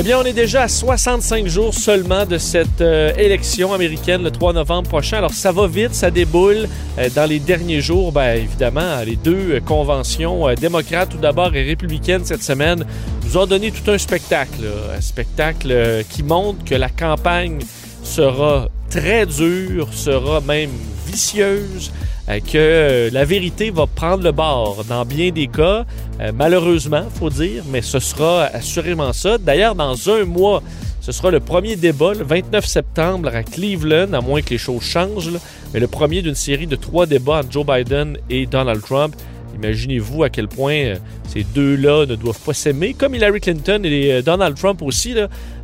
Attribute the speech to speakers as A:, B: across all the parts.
A: Eh bien, on est déjà à 65 jours seulement de cette euh, élection américaine le 3 novembre prochain. Alors, ça va vite, ça déboule. Euh, dans les derniers jours, bien évidemment, les deux euh, conventions démocrates tout d'abord et républicaines cette semaine nous ont donné tout un spectacle. Un spectacle qui montre que la campagne sera très dure, sera même vicieuse. Euh, que euh, la vérité va prendre le bord dans bien des cas. Euh, malheureusement, faut dire, mais ce sera assurément ça. D'ailleurs, dans un mois, ce sera le premier débat, le 29 septembre à Cleveland, à moins que les choses changent, mais le premier d'une série de trois débats entre Joe Biden et Donald Trump. Imaginez-vous à quel point ces deux-là ne doivent pas s'aimer, comme Hillary Clinton et Donald Trump aussi,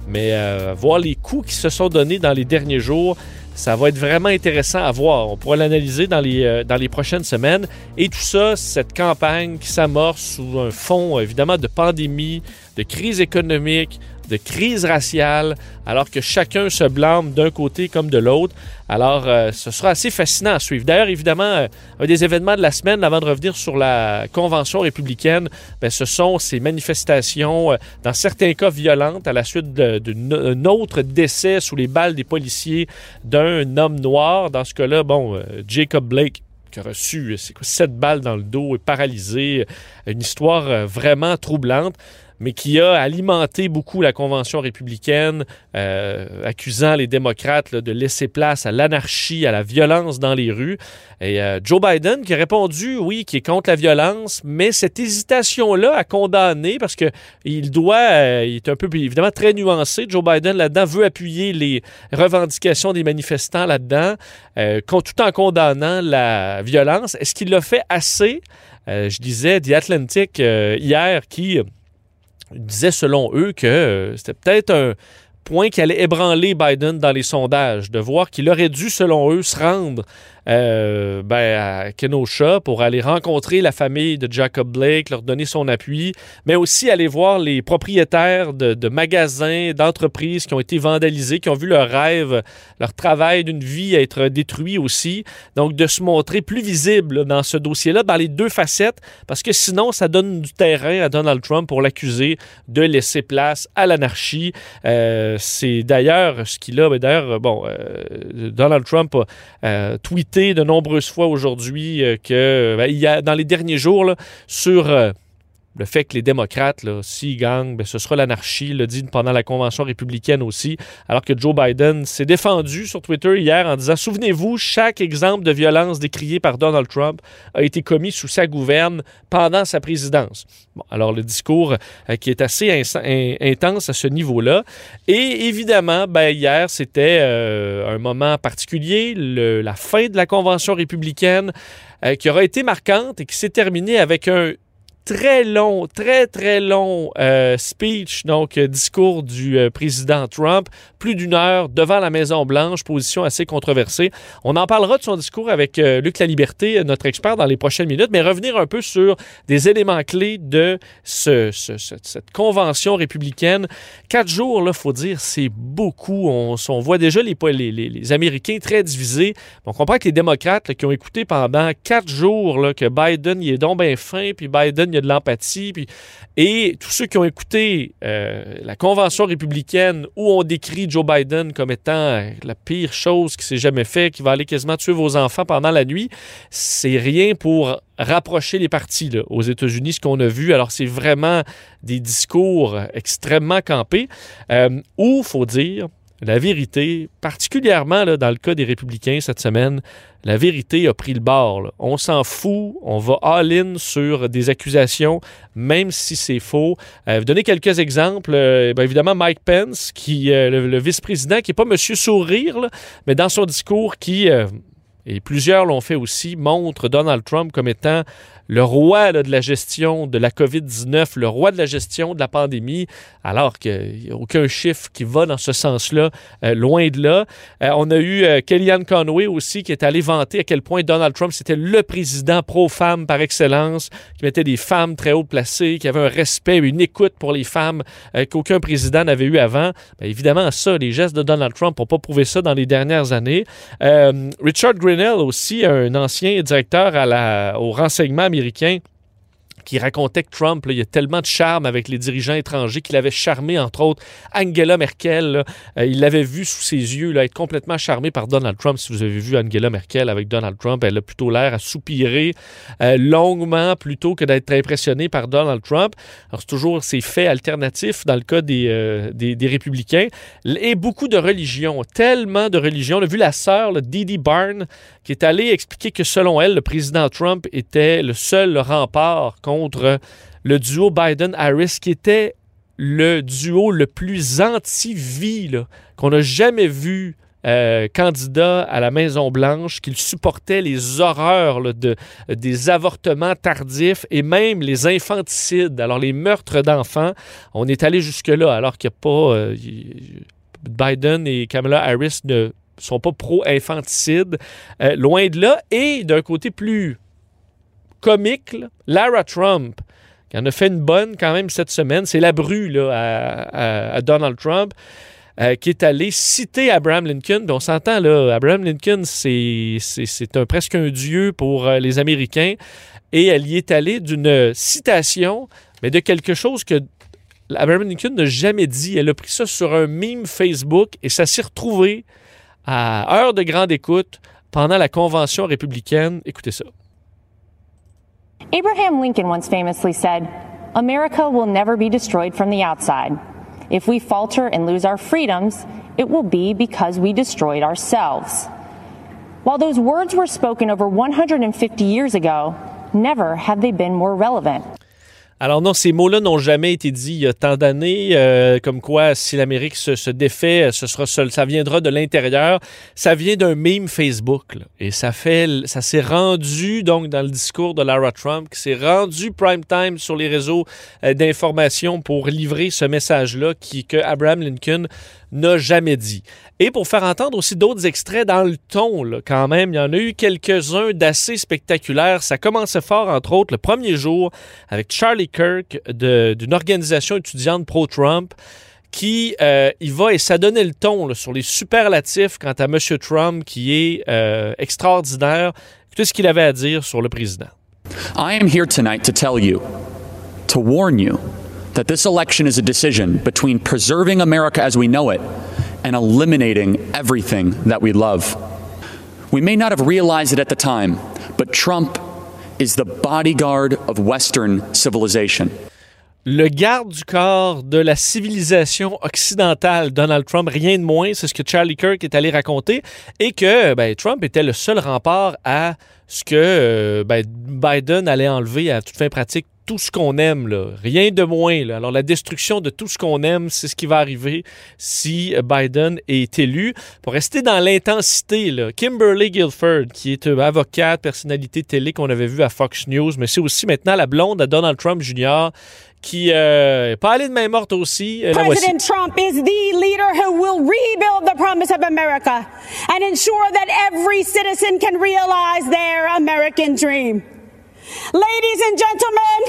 A: mais voir les coups qui se sont donnés dans les derniers jours, ça va être vraiment intéressant à voir. On pourra l'analyser dans les, euh, dans prochaines semaines. Et tout ça, cette campagne qui s'amorce sous un fond, évidemment, de pandémie, de crise économique, de crise raciale, alors que chacun se blâme d'un côté comme de l'autre. Alors, euh, ce sera assez fascinant à suivre. D'ailleurs, évidemment, euh, un des événements de la semaine, avant de revenir sur la convention républicaine, bien, ce sont ces manifestations, euh, dans certains cas violentes, à la suite d'un autre décès sous les balles des policiers d'un homme noir. Dans ce cas-là, bon, Jacob Blake a reçu sept balles dans le dos et paralysé. Une histoire vraiment troublante mais qui a alimenté beaucoup la Convention républicaine, euh, accusant les démocrates de laisser place à l'anarchie, à la violence dans les rues. Et euh, Joe Biden qui a répondu, oui, qui est contre la violence, mais cette hésitation-là à condamner, parce que il doit, euh, il est un peu évidemment très nuancé, Joe Biden là-dedans veut appuyer les revendications des manifestants là-dedans, tout en condamnant la violence. Est-ce qu'il l'a fait assez? je disais The Atlantic hier qui disait selon eux que euh, c'était peut-être un point qui allait ébranler Biden dans les sondages, de voir qu'il aurait dû, selon eux, se rendre euh, ben, à Kenosha pour aller rencontrer la famille de Jacob Blake, leur donner son appui, mais aussi aller voir les propriétaires de, magasins, d'entreprises qui ont été vandalisés, qui ont vu leur rêve, leur travail d'une vie être détruit aussi. Donc, de se montrer plus visible dans ce dossier-là, dans les deux facettes, parce que sinon, ça donne du terrain à Donald Trump pour l'accuser de laisser place à l'anarchie. Euh, c'est d'ailleurs ce qu'il a, d'ailleurs, bon, euh, Donald Trump a tweeté de nombreuses fois aujourd'hui euh, que ben, y a, dans les derniers jours sur euh, le fait que les démocrates, s'ils gagnent, ben, ce sera l'anarchie, le dit pendant la convention républicaine aussi, alors que Joe Biden s'est défendu sur Twitter hier en disant Souvenez-vous, chaque exemple de violence décrié par Donald Trump a été commis sous sa gouverne pendant sa présidence. Bon, alors le discours euh, qui est assez intense à ce niveau-là. Et évidemment, ben, hier, c'était euh, un moment particulier, la fin de la convention républicaine euh, qui aura été marquante et qui s'est terminée avec un très long, très, très long euh, speech, donc euh, discours du euh, président Trump, plus d'une heure devant la Maison-Blanche, position assez controversée. On en parlera de son discours avec Luc La Liberté, notre expert, dans les prochaines minutes, mais revenir un peu sur des éléments clés de ce, cette convention républicaine. Quatre jours, il faut dire, c'est beaucoup. On, voit déjà les, Américains très divisés. On comprend que les démocrates qui ont écouté pendant quatre jours là, que Biden, il est donc bien fin, puis Biden, il y a de l'empathie. Puis... Et tous ceux qui ont écouté euh, la Convention républicaine où on décrit Joe Biden comme étant euh, la pire chose qui s'est jamais fait, qui va aller quasiment tuer vos enfants pendant la nuit, c'est rien pour rapprocher les partis aux États-Unis, ce qu'on a vu. Alors, c'est vraiment des discours extrêmement campés euh, où, faut dire, la vérité, particulièrement là, dans le cas des républicains cette semaine, la vérité a pris le bord. On s'en fout, on va all-in sur des accusations, même si c'est faux. Euh, vous donner quelques exemples. Euh, ben, évidemment, Mike Pence, qui, euh, le, vice-président, qui n'est pas Monsieur Sourire, mais dans son discours, qui et plusieurs l'ont fait aussi, montre Donald Trump comme étant le roi de la gestion de la COVID-19, le roi de la gestion de la pandémie, alors qu'il n'y a aucun chiffre qui va dans ce sens-là, euh, loin de là. Euh, on a eu euh, Kellyanne Conway aussi qui est allé vanter à quel point Donald Trump, c'était le président pro-femme par excellence, qui mettait des femmes très haut placées, qui avait un respect, une écoute pour les femmes qu'aucun président n'avait eu avant. Évidemment, ça, les gestes de Donald Trump n'ont pas prouvé ça dans les dernières années. Richard Aussi, un ancien directeur au renseignement américain, qui racontait que Trump, il y a tellement de charme avec les dirigeants étrangers qu'il avait charmé, entre autres, Angela Merkel. Euh, il l'avait vu sous ses yeux là, être complètement charmé par Donald Trump. Si vous avez vu Angela Merkel avec Donald Trump, elle a plutôt l'air à soupirer euh, longuement plutôt que d'être impressionnée par Donald Trump. Alors, c'est toujours ces faits alternatifs dans le cas des, euh, des, républicains. Et beaucoup de religions, tellement de religions. On a vu la sœur, Didi Barn, qui est allée expliquer que selon elle, le président Trump était le seul rempart contre le duo Biden-Harris, qui était le duo le plus anti-vie qu'on a jamais vu euh, candidat à la Maison-Blanche, qu'il supportait les horreurs des avortements tardifs et même les infanticides, alors les meurtres d'enfants. On est allé jusque-là, alors qu'il n'y a pas... euh, Biden et Kamala Harris ne sont pas pro-infanticide, euh, loin de là. Et d'un côté plus comique, Lara Trump, qui en a fait une bonne quand même cette semaine, c'est la bru à, Donald Trump. euh, qui est allé citer Abraham Lincoln. On s'entend, là, Abraham Lincoln, c'est presque un dieu pour euh, les Américains. Et elle y est allée d'une citation, mais de quelque chose que Abraham Lincoln n'a jamais dit. Elle a pris ça sur un meme Facebook et ça s'est retrouvé à heure de grande écoute pendant la convention républicaine. Écoutez ça.
B: Abraham Lincoln once famously said, America will never be destroyed from the outside. If we falter and lose our freedoms, it will be because we destroyed ourselves. While those words were spoken over 150 years ago, never have they been more relevant.
A: Alors non, ces mots-là n'ont jamais été dits il y a tant d'années, euh, comme quoi si l'Amérique se, se défait, ce sera seul, ça viendra de l'intérieur. Ça vient d'un meme Facebook, là. et ça fait, ça s'est rendu donc dans le discours de Lara Trump, qui s'est rendu prime time sur les réseaux euh, d'information pour livrer ce message-là qui que Abraham Lincoln n'a jamais dit. Et pour faire entendre aussi d'autres extraits dans le ton, quand même, il y en a eu quelques-uns d'assez spectaculaires. Ça commençait fort, entre autres, le premier jour avec Charlie Kirk d'une organisation étudiante pro-Trump qui euh, il va et ça donnait le ton sur les superlatifs quant à M. Trump qui est euh, extraordinaire. Écoutez ce qu'il avait à dire sur le président.
C: I am here tonight to tell you, to warn you, that this election is a decision between preserving America as we know it and eliminating everything that we love. We may not have realized it at the time, but Trump is the bodyguard of Western civilization.
A: le garde du corps de la civilisation occidentale, Donald Trump, rien de moins, c'est ce que Charlie Kirk est allé raconter, et que ben, Trump était le seul rempart à ce que euh, ben, Biden allait enlever à toute fin pratique tout ce qu'on aime, là. rien de moins. là. Alors la destruction de tout ce qu'on aime, c'est ce qui va arriver si euh, Biden est élu. Pour rester dans l'intensité, Kimberly Guilford, qui est euh, avocate, personnalité télé qu'on avait vu à Fox News, mais c'est aussi maintenant la blonde à Donald Trump Jr., qui euh, pas allée de main morte aussi. Euh.
D: President Trump is the leader who will rebuild the promise of America and ensure that every citizen can realize their American dream. Ladies and gentlemen,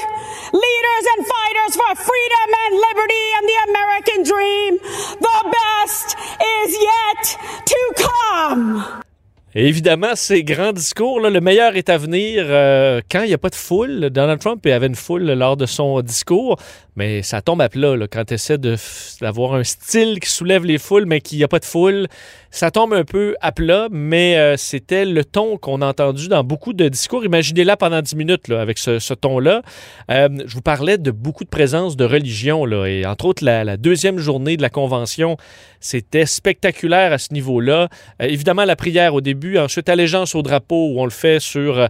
D: leaders and fighters for freedom and liberty and the American dream, the best is yet to come.
A: Évidemment, ces grands discours, là, le meilleur est à venir euh, quand il n'y a pas de foule. Donald Trump avait une foule lors de son discours, mais ça tombe à plat quand tu essaies d'avoir un style qui soulève les foules, mais qu'il n'y a pas de foule. Ça tombe un peu à plat, mais euh, c'était le ton qu'on a entendu dans beaucoup de discours. Imaginez-la pendant 10 minutes là, avec ce, ton-là. Euh, je vous parlais de beaucoup de présence de religion, là, et entre autres, la, deuxième journée de la convention, c'était spectaculaire à ce niveau-là. Euh, évidemment, la prière au début, ensuite allégeance au drapeau, où on le fait sur,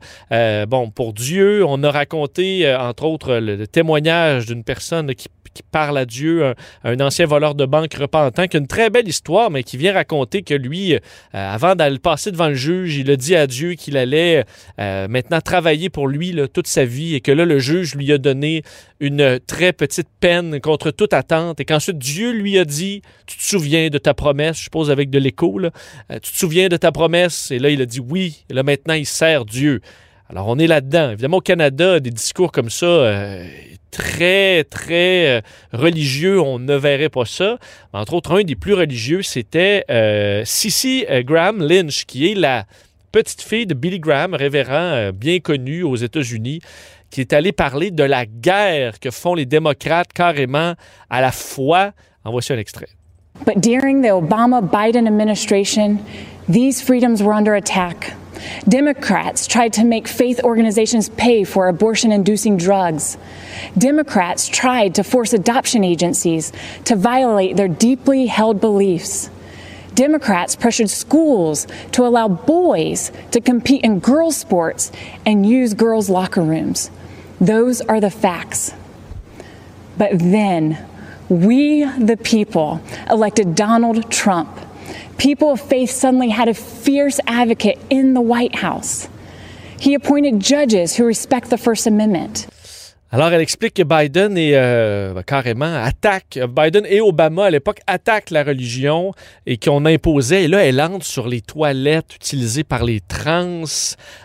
A: bon, pour Dieu. On a raconté, entre autres, le, témoignage d'une personne qui, qui parle à Dieu, un, un ancien voleur de banque repentant, qui a une très belle histoire, mais qui vient raconter que lui, euh, avant d'aller passer devant le juge, il a dit à Dieu qu'il allait euh, maintenant travailler pour lui toute sa vie et que là, le juge lui a donné une très petite peine contre toute attente et qu'ensuite Dieu lui a dit, tu te souviens de ta promesse, je suppose avec de l'écho, Euh, tu te souviens de ta promesse et là, il a dit oui, là maintenant, il sert Dieu. Alors, on est là-dedans. Évidemment, au Canada, des discours comme ça, très, très euh, religieux, on ne verrait pas ça. Entre autres, un des plus religieux, c'était euh, Cissy euh, Graham Lynch, qui est la petite fille de Billy Graham, révérend euh, bien connu aux États-Unis, qui est allé parler de la guerre que font les démocrates carrément à la foi. En voici un extrait.
E: But during the Obama Biden administration, these freedoms were under attack. Democrats tried to make faith organizations pay for abortion inducing drugs. Democrats tried to force adoption agencies to violate their deeply held beliefs. Democrats pressured schools to allow boys to compete in girls' sports and use girls' locker rooms. Those are the facts. But then, we, the people, elected Donald Trump. People of faith suddenly had a fierce advocate in the White House. He appointed judges who respect the First Amendment.
A: Alors, elle explique que Biden est euh, carrément attaque, Biden et Obama à l'époque attaquent la religion et qu'on imposait. Et là, elle entre sur les toilettes utilisées par les trans.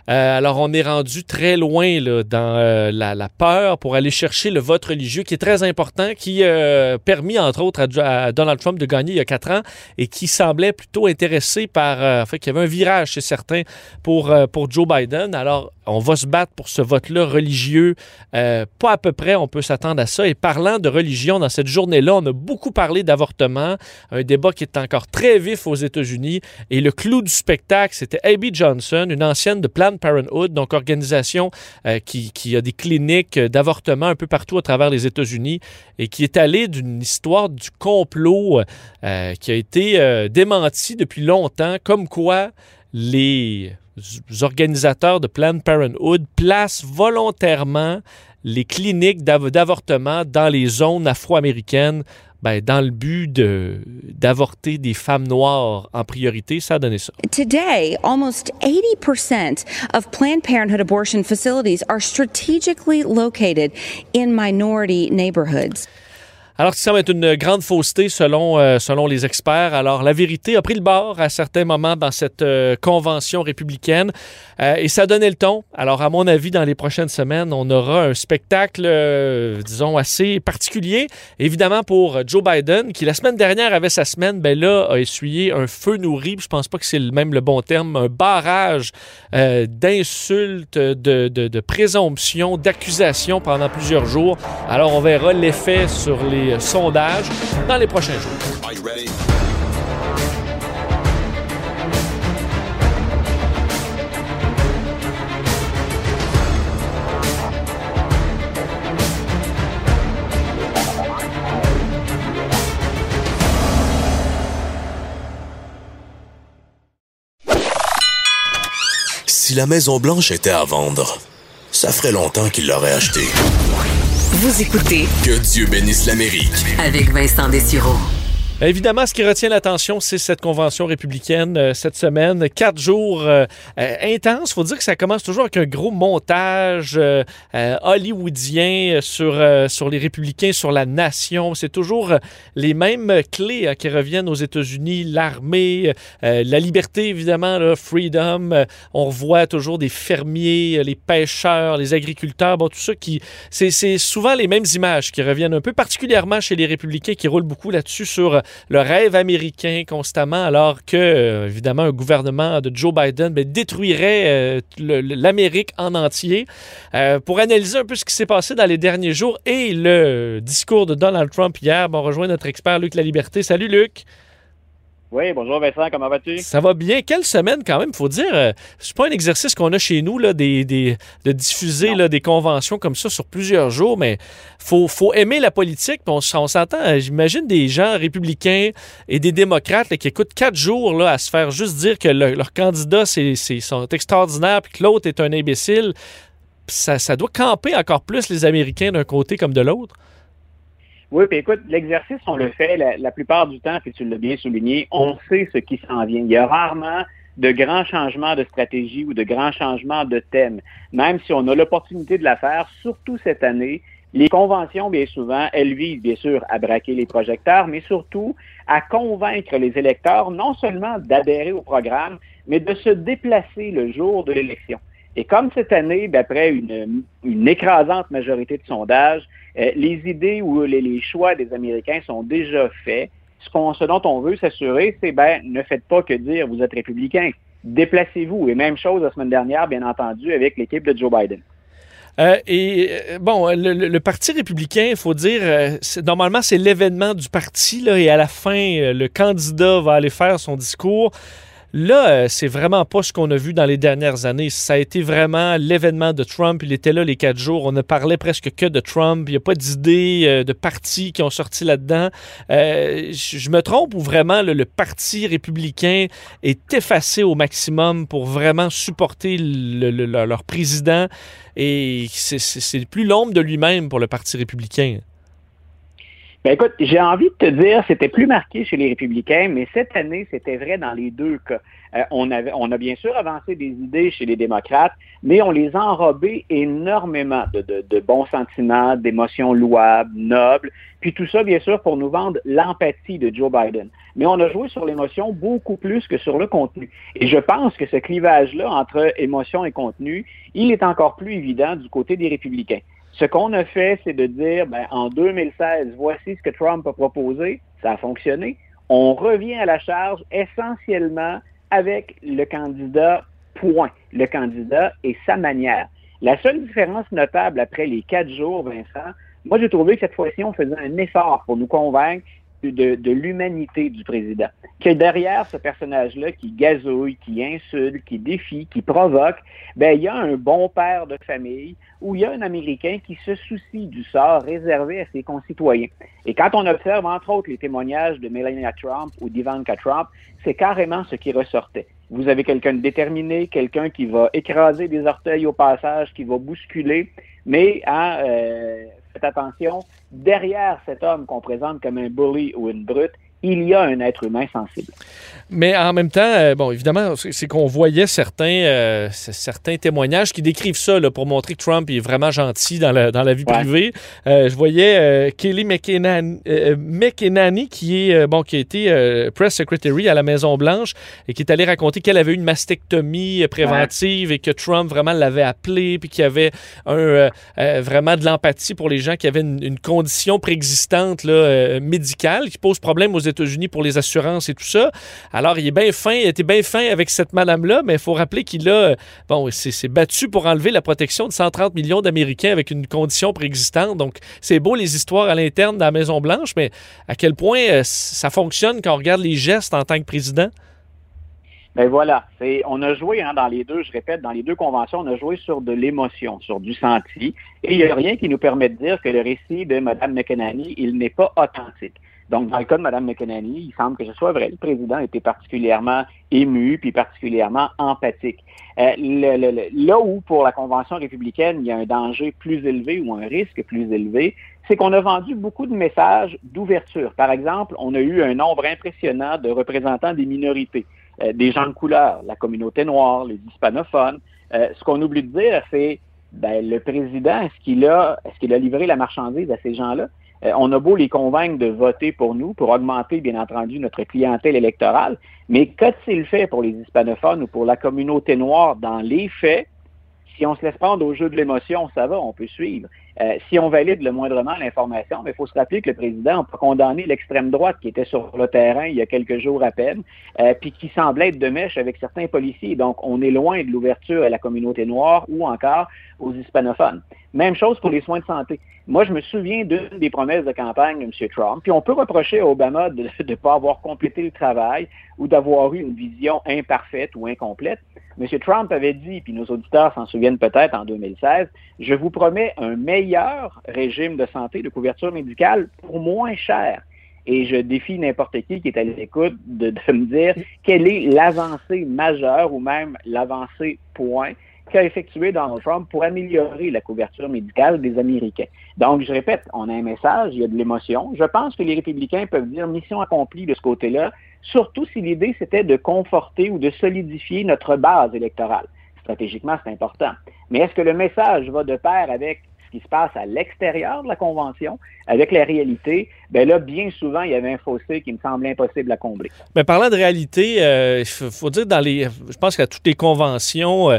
A: Euh, alors, on est rendu très loin dans euh, la, peur pour aller chercher le vote religieux qui est très important, qui a permis, entre autres, à, Donald Trump de gagner il y a quatre ans et qui semblait plutôt intéressé par. Euh, fait, qu'il y avait un virage chez certains pour, euh, pour Joe Biden. Alors, on va se battre pour ce vote-là religieux. Euh, pas à peu près, on peut s'attendre à ça. Et parlant de religion, dans cette journée-là, on a beaucoup parlé d'avortement, un débat qui est encore très vif aux États-Unis. Et le clou du spectacle, c'était Abby Johnson, une ancienne de Planned Parenthood, donc organisation euh, qui, a des cliniques d'avortement un peu partout à travers les États-Unis et qui est allée d'une histoire du complot euh, qui a été démentie depuis longtemps, comme quoi les organisateurs de Planned Parenthood placent volontairement les cliniques d'av- d'avortement dans les zones afro-américaines ben, dans le but de- d'avorter des femmes noires en priorité. Ça a donné ça.
F: Today, almost 80% of Planned Parenthood abortion facilities are strategically located in minority neighborhoods.
A: Alors, ça va être une grande fausseté selon, euh, selon les experts. Alors, la vérité a pris le bord à certains moments dans cette euh, convention républicaine euh, et ça donné le ton. Alors, à mon avis, dans les prochaines semaines, on aura un spectacle, disons, assez particulier. Évidemment, pour Joe Biden, qui la semaine dernière avait sa semaine, ben là, a essuyé un feu nourri. Je pense pas que c'est même le bon terme, un barrage d'insultes, de présomptions, d'accusations pendant plusieurs jours. Alors, on verra l'effet sur les euh, sondages dans les prochains jours.
G: Si la Maison Blanche était à vendre, ça ferait longtemps qu'il l'aurait achetée.
H: Vous écoutez
G: Que Dieu bénisse l'Amérique.
H: avec Vincent Dessureau.
A: Évidemment, ce qui retient l'attention, c'est cette convention républicaine euh, cette semaine. Quatre jours euh, euh, intenses. faut dire que ça commence toujours avec un gros montage hollywoodien sur, sur les républicains, sur la nation. C'est toujours les mêmes clés qui reviennent aux États-Unis. L'armée, la liberté, évidemment, là, freedom. On revoit toujours des fermiers, les pêcheurs, les agriculteurs. Bon, tout ça qui... C'est souvent les mêmes images qui reviennent un peu, particulièrement chez les républicains qui roulent beaucoup là-dessus sur le rêve américain constamment, alors que, euh, évidemment, un gouvernement de Joe Biden ben, détruirait euh, l'Amérique en entier. Euh, pour analyser un peu ce qui s'est passé dans les derniers jours et le discours de Donald Trump hier, ben, on rejoint notre expert Luc La Liberté. Salut Luc.
I: Oui, bonjour Vincent, comment vas-tu?
A: Ça va bien. Quelle semaine quand même, faut dire. euh, c'est pas un exercice qu'on a chez nous là, des, des- de diffuser là, des conventions comme ça sur plusieurs jours, mais faut, faut aimer la politique. On, s'entend. euh, J'imagine des gens républicains et des démocrates là, qui écoutent quatre jours là, à se faire juste dire que le- leur candidat c'est, c'est- sont extraordinaires puis que l'autre est un imbécile. Ça, ça doit camper encore plus les Américains d'un côté comme de l'autre.
I: Oui, puis écoute, l'exercice, on le fait la, plupart du temps, puis tu l'as bien souligné, on sait ce qui s'en vient. Il y a rarement de grands changements de stratégie ou de grands changements de thème, même si on a l'opportunité de la faire, surtout cette année. Les conventions, bien souvent, elles visent bien sûr à braquer les projecteurs, mais surtout à convaincre les électeurs non seulement d'adhérer au programme, mais de se déplacer le jour de l'élection. Et comme cette année, d'après une, écrasante majorité de sondages, euh, les idées ou les, choix des Américains sont déjà faits, ce, dont on veut s'assurer, c'est ben ne faites pas que dire vous êtes républicain. Déplacez-vous. Et même chose la semaine dernière, bien entendu, avec l'équipe de Joe Biden.
A: Euh, et euh, bon, le, Parti républicain, il faut dire, normalement, c'est l'événement du parti, et à la fin, le candidat va aller faire son discours. Là, euh, c'est vraiment pas ce qu'on a vu dans les dernières années. Ça a été vraiment l'événement de Trump. Il était là les quatre jours. On ne parlait presque que de Trump. Il n'y a pas d'idées euh, de partis qui ont sorti là-dedans. Euh, je me trompe ou vraiment le, Parti républicain est effacé au maximum pour vraiment supporter le, le, leur président et c'est plus l'ombre de lui-même pour le Parti républicain.
I: Ben écoute, j'ai envie de te dire, c'était plus marqué chez les républicains, mais cette année, c'était vrai dans les deux cas. Euh, on, avait, on a bien sûr avancé des idées chez les démocrates, mais on les a enrobées énormément de, de, de bons sentiments, d'émotions louables, nobles, puis tout ça, bien sûr, pour nous vendre l'empathie de Joe Biden. Mais on a joué sur l'émotion beaucoup plus que sur le contenu. Et je pense que ce clivage-là entre émotion et contenu, il est encore plus évident du côté des républicains. Ce qu'on a fait, c'est de dire, ben, en 2016, voici ce que Trump a proposé, ça a fonctionné. On revient à la charge essentiellement avec le candidat point, le candidat et sa manière. La seule différence notable après les quatre jours, Vincent, moi j'ai trouvé que cette fois-ci, on faisait un effort pour nous convaincre de, de l'humanité du président. Que derrière ce personnage-là qui gazouille, qui insulte, qui défie, qui provoque, ben il y a un bon père de famille où il y a un Américain qui se soucie du sort réservé à ses concitoyens. Et quand on observe entre autres les témoignages de Melania Trump ou d'Ivanka Trump, c'est carrément ce qui ressortait. Vous avez quelqu'un de déterminé, quelqu'un qui va écraser des orteils au passage, qui va bousculer, mais hein, euh, faites attention, derrière cet homme qu'on présente comme un bully ou une brute, il y a un être humain sensible.
A: Mais en même temps, euh, bon, évidemment, c'est qu'on voyait certains, euh, certains témoignages qui décrivent ça là, pour montrer que Trump est vraiment gentil dans la, dans la vie ouais. privée. Euh, je voyais euh, Kelly McEnany, McEnany, qui est bon, qui a été press secretary à la Maison Blanche et qui est allé raconter qu'elle avait eu une mastectomie préventive ouais. et que Trump vraiment l'avait appelée puis qu'il y avait un, vraiment de l'empathie pour les gens qui avaient une, une condition préexistante là, médicale qui pose problème aux États-Unis pour les assurances et tout ça. Alors, il est bien fin, il était bien fin avec cette madame-là, mais il faut rappeler qu'il a, bon, s'est battu pour enlever la protection de 130 millions d'Américains avec une condition préexistante. Donc, c'est beau les histoires à l'interne de la Maison-Blanche, mais à quel point euh, ça fonctionne quand on regarde les gestes en tant que président?
I: Ben voilà, on a joué hein, dans les deux, je répète, dans les deux conventions, on a joué sur de l'émotion, sur du senti, et il n'y a rien qui nous permet de dire que le récit de Mme McEnany, il n'est pas authentique. Donc, dans le cas de Mme McEnany, il semble que ce soit vrai. Le président était particulièrement ému puis particulièrement empathique. Euh, le, le, le, là où, pour la Convention républicaine, il y a un danger plus élevé ou un risque plus élevé, c'est qu'on a vendu beaucoup de messages d'ouverture. Par exemple, on a eu un nombre impressionnant de représentants des minorités, euh, des gens de couleur, la communauté noire, les hispanophones. Euh, ce qu'on oublie de dire, c'est ben, le président, est-ce qu'il a, est-ce qu'il a livré la marchandise à ces gens-là? Euh, on a beau les convaincre de voter pour nous, pour augmenter, bien entendu, notre clientèle électorale, mais qu'a-t-il fait pour les hispanophones ou pour la communauté noire dans les faits? Si on se laisse prendre au jeu de l'émotion, ça va, on peut suivre. Euh, si on valide le moindrement l'information, mais il faut se rappeler que le président a condamné l'extrême droite qui était sur le terrain il y a quelques jours à peine, euh, puis qui semblait être de mèche avec certains policiers. Donc, on est loin de l'ouverture à la communauté noire ou encore aux hispanophones. Même chose pour les soins de santé. Moi, je me souviens d'une des promesses de campagne de M. Trump, puis on peut reprocher à Obama de ne pas avoir complété le travail ou d'avoir eu une vision imparfaite ou incomplète. M. Trump avait dit, puis nos auditeurs s'en souviennent peut-être en 2016, je vous promets un meilleur régime de santé, de couverture médicale pour moins cher. Et je défie n'importe qui qui est à l'écoute de, de me dire quelle est l'avancée majeure ou même l'avancée point qu'a effectué Donald Trump pour améliorer la couverture médicale des Américains. Donc, je répète, on a un message, il y a de l'émotion. Je pense que les républicains peuvent dire mission accomplie de ce côté-là, surtout si l'idée c'était de conforter ou de solidifier notre base électorale. Stratégiquement, c'est important. Mais est-ce que le message va de pair avec ce qui se passe à l'extérieur de la Convention avec la réalité, ben là, bien souvent, il y avait un fossé qui me semble impossible à combler.
A: Mais parlant de réalité, il euh, faut dire dans les. Je pense qu'à toutes les conventions, euh,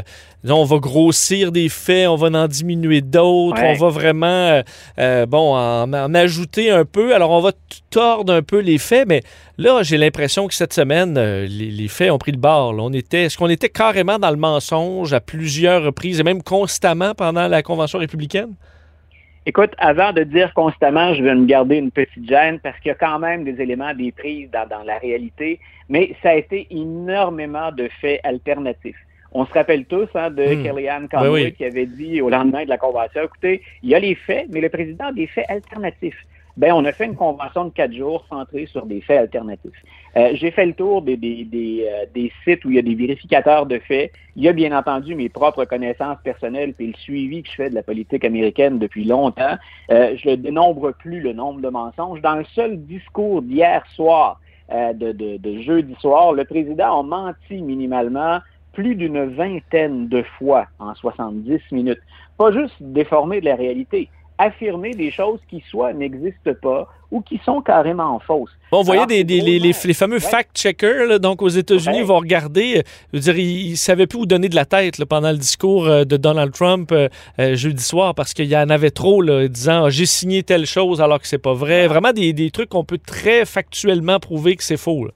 A: on va grossir des faits, on va en diminuer d'autres, on va vraiment euh, bon en, ajouter un peu. Alors on va tordre un peu les faits, mais là, j'ai l'impression que cette semaine, les, faits ont pris le bord. On était, est-ce qu'on était carrément dans le mensonge à plusieurs reprises et même constamment pendant la convention républicaine?
I: Écoute, avant de dire constamment, je vais me garder une petite gêne parce qu'il y a quand même des éléments des prises dans, la réalité, mais ça a été énormément de faits alternatifs. On se rappelle tous hein, de hmm. Kellyanne ben Conway qui avait dit au lendemain de la convention, écoutez, il y a les faits, mais le président a des faits alternatifs ben, on a fait une convention de quatre jours centrée sur des faits alternatifs. Euh, j'ai fait le tour des, des, des, euh, des, sites où il y a des vérificateurs de faits. Il y a bien entendu mes propres connaissances personnelles et le suivi que je fais de la politique américaine depuis longtemps. Euh, je ne dénombre plus le nombre de mensonges. Dans le seul discours d'hier soir, de, de, de jeudi soir, le président a menti minimalement plus d'une vingtaine de fois en 70 minutes. Pas juste déformer de la réalité affirmer des choses qui soit n'existent pas ou qui sont carrément fausses.
A: Bon, vous voyez des, les, fameux fact-checkers, donc aux États-Unis, vont regarder, euh, je veux dire, ils ne savaient plus où donner de la tête pendant le discours euh, de Donald Trump euh, jeudi soir parce qu'il y en avait trop, là, disant ah, j'ai signé telle chose alors que c'est pas vrai. Vraiment des, des trucs qu'on peut très factuellement prouver que c'est faux.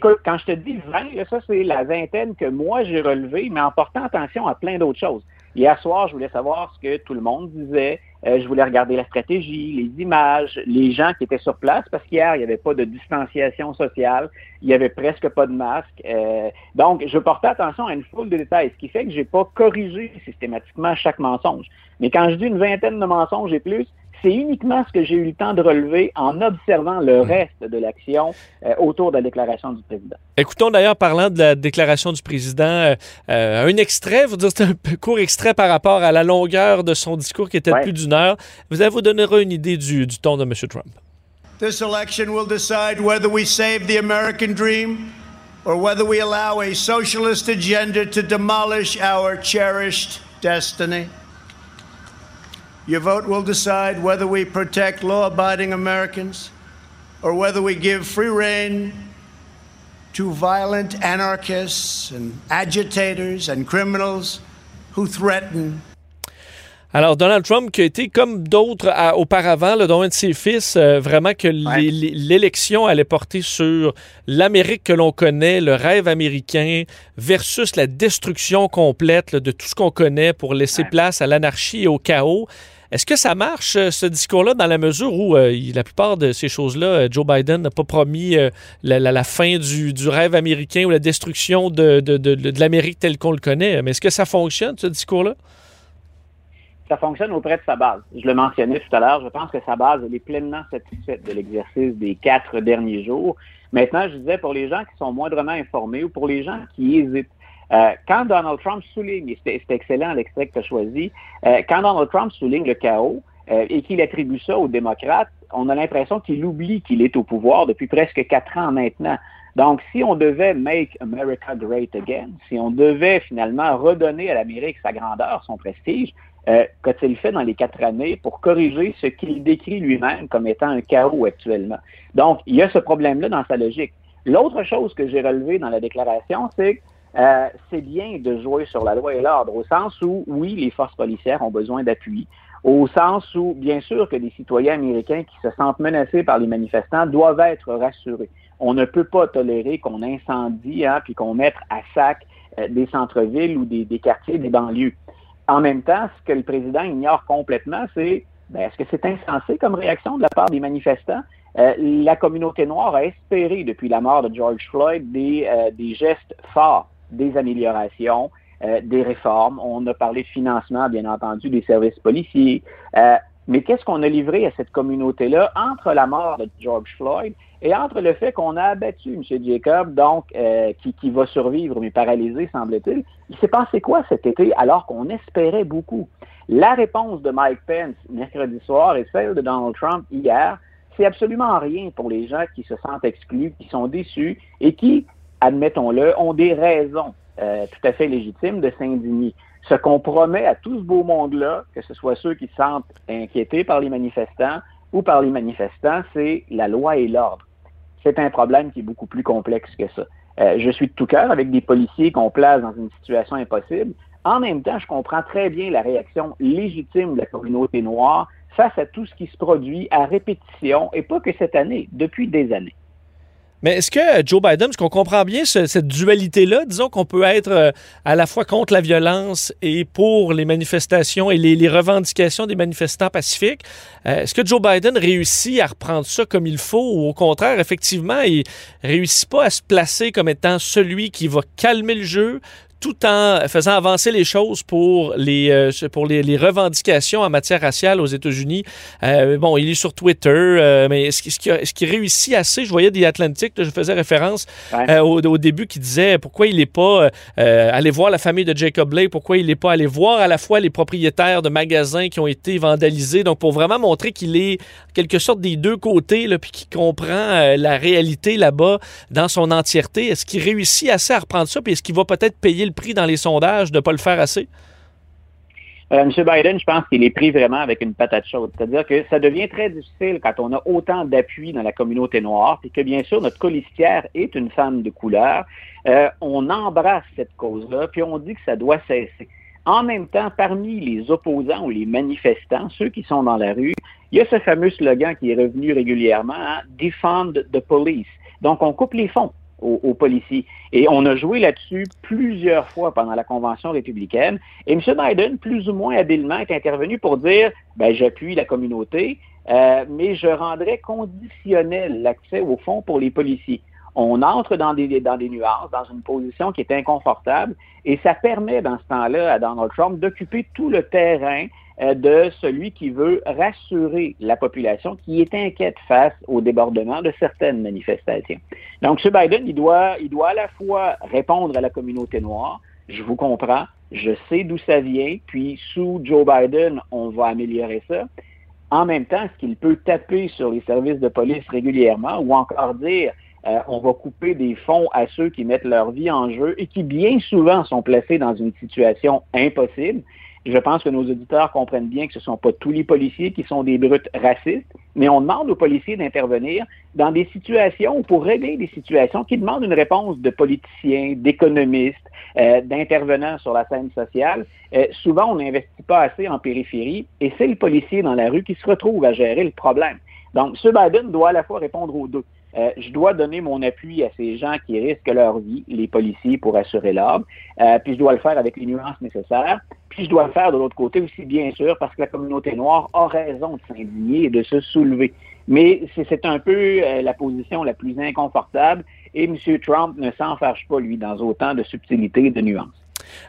I: Quand je te dis 20, ça c'est la vingtaine que moi j'ai relevée, mais en portant attention à plein d'autres choses. Hier soir, je voulais savoir ce que tout le monde disait. Euh, je voulais regarder la stratégie, les images, les gens qui étaient sur place, parce qu'hier, il n'y avait pas de distanciation sociale, il n'y avait presque pas de masque. Euh, donc, je portais attention à une foule de détails, ce qui fait que j'ai pas corrigé systématiquement chaque mensonge. Mais quand je dis une vingtaine de mensonges et plus, c'est uniquement ce que j'ai eu le temps de relever en observant le hmm. reste de l'action euh, autour de la déclaration du président.
A: Écoutons d'ailleurs, parlant de la déclaration du président, euh, euh, un extrait, vous dire c'est un court extrait par rapport à la longueur de son discours qui était de plus d'une heure. Vous allez vous donner une idée du, du ton de M. Trump?
J: This election will decide whether we save the American dream or whether we allow a socialist agenda to demolish our cherished destiny. Your vote will decide whether we protect law abiding Americans or whether we give free rein to violent anarchists and agitators and criminals who threaten
A: Alors, Donald Trump, qui a été comme d'autres auparavant, là, dont un de ses fils, euh, vraiment que l'élection allait porter sur l'Amérique que l'on connaît, le rêve américain, versus la destruction complète de tout ce qu'on connaît pour laisser place à l'anarchie et au chaos. Est-ce que ça marche, euh, ce discours-là, dans la mesure où euh, la plupart de ces choses-là, Joe Biden n'a pas promis la, fin du, rêve américain ou la destruction de, de l'Amérique telle qu'on le connaît? Mais est-ce que ça fonctionne, ce discours-là?
I: Ça fonctionne auprès de sa base. Je le mentionnais tout à l'heure, je pense que sa base, elle est pleinement satisfaite de l'exercice des quatre derniers jours. Maintenant, je disais, pour les gens qui sont moindrement informés ou pour les gens qui hésitent, euh, quand Donald Trump souligne, et c'est excellent l'extrait que tu as choisi, euh, quand Donald Trump souligne le chaos euh, et qu'il attribue ça aux démocrates, on a l'impression qu'il oublie qu'il est au pouvoir depuis presque quatre ans maintenant. Donc, si on devait make America great again, si on devait finalement redonner à l'Amérique sa grandeur, son prestige, euh, qu'a-t-il fait dans les quatre années pour corriger ce qu'il décrit lui-même comme étant un chaos actuellement? Donc, il y a ce problème-là dans sa logique. L'autre chose que j'ai relevée dans la déclaration, c'est que euh, c'est bien de jouer sur la loi et l'ordre, au sens où, oui, les forces policières ont besoin d'appui, au sens où, bien sûr, que les citoyens américains qui se sentent menacés par les manifestants doivent être rassurés. On ne peut pas tolérer qu'on incendie, hein, puis qu'on mette à sac euh, des centres-villes ou des, quartiers, des banlieues. En même temps, ce que le président ignore complètement, c'est ben, est-ce que c'est insensé comme réaction de la part des manifestants? Euh, la communauté noire a espéré depuis la mort de George Floyd des, des gestes forts des améliorations, euh, des réformes. On a parlé de financement, bien entendu, des services policiers. Mais qu'est-ce qu'on a livré à cette communauté-là entre la mort de George Floyd et entre le fait qu'on a abattu M. Jacob, donc euh, qui, qui, va survivre mais paralysé, semble-t-il, il s'est passé quoi cet été alors qu'on espérait beaucoup? La réponse de Mike Pence mercredi soir et celle de Donald Trump hier, c'est absolument rien pour les gens qui se sentent exclus, qui sont déçus et qui, admettons-le, ont des raisons euh, tout à fait légitimes de s'indigner. Ce qu'on promet à tout ce beau monde-là, que ce soit ceux qui se sentent inquiétés par les manifestants ou par les manifestants, c'est la loi et l'ordre c'est un problème qui est beaucoup plus complexe que ça. Euh, je suis de tout cœur avec des policiers qu'on place dans une situation impossible. En même temps, je comprends très bien la réaction légitime de la communauté noire face à tout ce qui se produit à répétition, et pas que cette année, depuis des années.
A: Mais est-ce que euh, Joe Biden, est-ce qu'on comprend bien cette dualité-là? Disons qu'on peut être euh, à la fois contre la violence et pour les manifestations et les, revendications des manifestants pacifiques. Euh, est-ce que Joe Biden réussit à reprendre ça comme il faut ou au contraire, effectivement, il réussit pas à se placer comme étant celui qui va calmer le jeu, tout en faisant avancer les choses pour les, euh, pour les, les, revendications en matière raciale aux États-Unis. Euh, bon, il est sur Twitter, euh, mais est-ce qu'il est qu réussit assez? Je voyais des Atlantic, je faisais référence au, au, début, qui disait pourquoi il n'est pas allé voir la famille de Jacob Blake, pourquoi il n'est pas allé voir à la fois les propriétaires de magasins qui ont été vandalisés. Donc, pour vraiment montrer qu'il est quelque sorte des deux côtés, là, puis qu'il comprend la réalité là-bas dans son entièreté. Est-ce qu'il réussit assez à reprendre ça, puis est-ce qu'il va peut-être payer le prix dans les sondages de ne pas le faire assez?
I: Euh, M. Biden, je pense qu'il est pris vraiment avec une patate chaude. C'est-à-dire que ça devient très difficile quand on a autant d'appui dans la communauté noire, et que bien sûr, notre colistière est une femme de couleur. Euh, on embrasse cette cause-là, puis on dit que ça doit cesser. En même temps, parmi les opposants ou les manifestants, ceux qui sont dans la rue, il y a ce fameux slogan qui est revenu régulièrement, hein, Defend the police. Donc, on coupe les fonds aux, policiers. Et on a joué là-dessus plusieurs fois pendant la convention républicaine. Et M. Biden, plus ou moins habilement, est intervenu pour dire ben, j'appuie la communauté, euh, mais je rendrai conditionnel l'accès aux fonds pour les policiers. On entre dans des, dans des nuances, dans une position qui est inconfortable, et ça permet dans ce temps-là à Donald Trump d'occuper tout le terrain de celui qui veut rassurer la population qui est inquiète face au débordement de certaines manifestations. Donc, M. Biden, il doit, il doit à la fois répondre à la communauté noire, je vous comprends, je sais d'où ça vient, puis sous Joe Biden, on va améliorer ça. En même temps, est-ce qu'il peut taper sur les services de police régulièrement ou encore dire euh, on va couper des fonds à ceux qui mettent leur vie en jeu et qui bien souvent sont placés dans une situation impossible? Je pense que nos auditeurs comprennent bien que ce ne sont pas tous les policiers qui sont des brutes racistes, mais on demande aux policiers d'intervenir dans des situations ou pour régler des situations qui demandent une réponse de politiciens, d'économistes, euh, d'intervenants sur la scène sociale. Euh, souvent, on n'investit pas assez en périphérie et c'est le policier dans la rue qui se retrouve à gérer le problème. Donc, M. Biden doit à la fois répondre aux deux. Euh, je dois donner mon appui à ces gens qui risquent leur vie, les policiers, pour assurer l'ordre. Euh, puis je dois le faire avec les nuances nécessaires. Puis je dois le faire de l'autre côté aussi, bien sûr, parce que la communauté noire a raison de s'indigner et de se soulever. Mais c'est un peu euh, la position la plus inconfortable et M. Trump ne s'en fâche pas, lui, dans autant de subtilité et de nuances.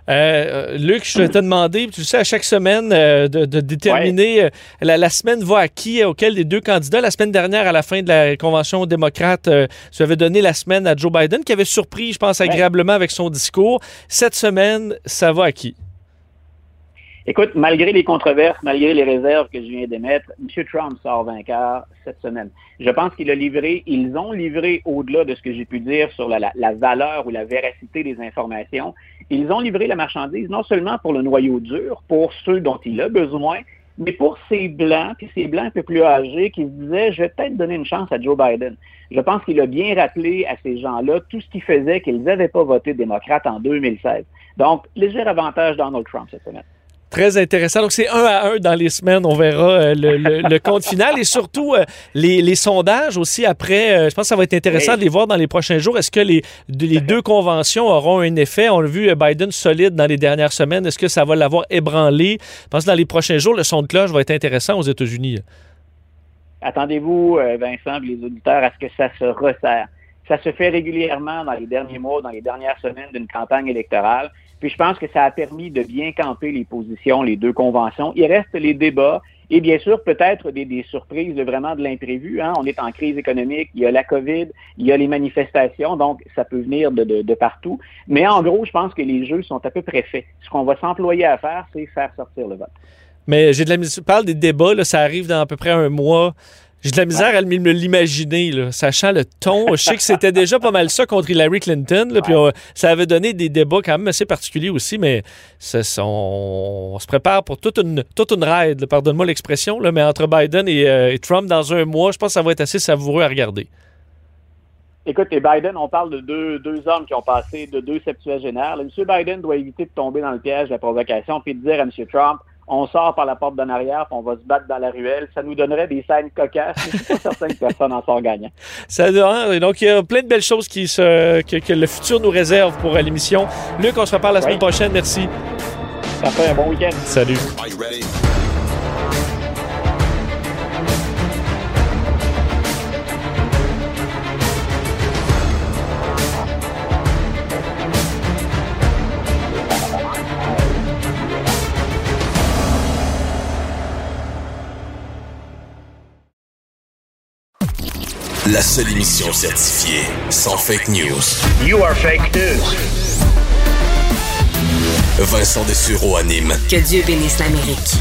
A: Euh, Luc, je vais te demander, tu sais, à chaque semaine, euh, de, déterminer euh, la, semaine va à qui, auquel des deux candidats. La semaine dernière, à la fin de la convention démocrate, tu avais donné la semaine à Joe Biden, qui avait surpris, je pense, agréablement avec son discours. Cette semaine, ça va à qui?
I: Écoute, malgré les controverses, malgré les réserves que je viens d'émettre, M. Trump sort vainqueur cette semaine. Je pense qu'il a livré, ils ont livré au-delà de ce que j'ai pu dire sur la, valeur ou la véracité des informations. Ils ont livré la marchandise non seulement pour le noyau dur, pour ceux dont il a besoin, mais pour ces blancs, puis ces blancs un peu plus âgés qui se disaient, je vais peut-être donner une chance à Joe Biden. Je pense qu'il a bien rappelé à ces gens-là tout ce qui faisait qu'ils n'avaient pas voté démocrate en 2016. Donc, léger avantage Donald Trump cette semaine.
A: Très intéressant. Donc, c'est un à un dans les semaines. On verra euh, le, compte final et surtout euh, les, sondages aussi après. Euh, je pense que ça va être intéressant de les voir dans les prochains jours. Est-ce que les, les deux conventions auront un effet? On a vu Biden solide dans les dernières semaines. Est-ce que ça va l'avoir ébranlé? Je pense que dans les prochains jours, le son de cloche va être intéressant aux États-Unis.
I: Attendez-vous, Vincent, les auditeurs, à ce que ça se resserre. Ça se fait régulièrement dans les derniers mois, dans les dernières semaines d'une campagne électorale Puis je pense que ça a permis de bien camper les positions, les deux conventions. Il reste les débats. Et bien sûr, peut-être des, surprises, de vraiment de l'imprévu. Hein. On est en crise économique, il y a la COVID, il y a les manifestations, donc ça peut venir de, partout. Mais en gros, je pense que les jeux sont à peu près faits. Ce qu'on va s'employer à faire, c'est faire sortir le vote.
A: Mais j'ai de la parle des débats, là, ça arrive dans à peu près un mois. J'ai de la misère à me l'imaginer, sachant le ton. Je sais que c'était déjà pas mal ça contre Hillary Clinton. Là, puis ça avait donné des débats quand même assez particuliers aussi, mais ça, on, on, se prépare pour toute une, toute une ride, pardonne-moi l'expression, mais entre Biden et, euh, et, Trump dans un mois, je pense que ça va être assez savoureux à regarder.
I: Écoute, et Biden, on parle de deux, deux hommes qui ont passé de deux septuagénaires. M. Biden doit éviter de tomber dans le piège de la provocation puis de dire à M. Trump on sort par la porte d'en arrière, puis on va se battre dans la ruelle. Ça nous donnerait des scènes cocasses, mais je suis pas certain que personne en sort gagnant.
A: Ça, donc, il y a plein de belles choses qui se, que, que le futur nous réserve pour l'émission. Luc, on se reparle la oui. semaine prochaine. Merci.
I: Ça fait un bon week-end.
A: Salut.
G: La seule émission certifiée sans fake news.
J: You are fake news.
G: Vincent Dessureau anime.
H: Que Dieu bénisse l'Amérique.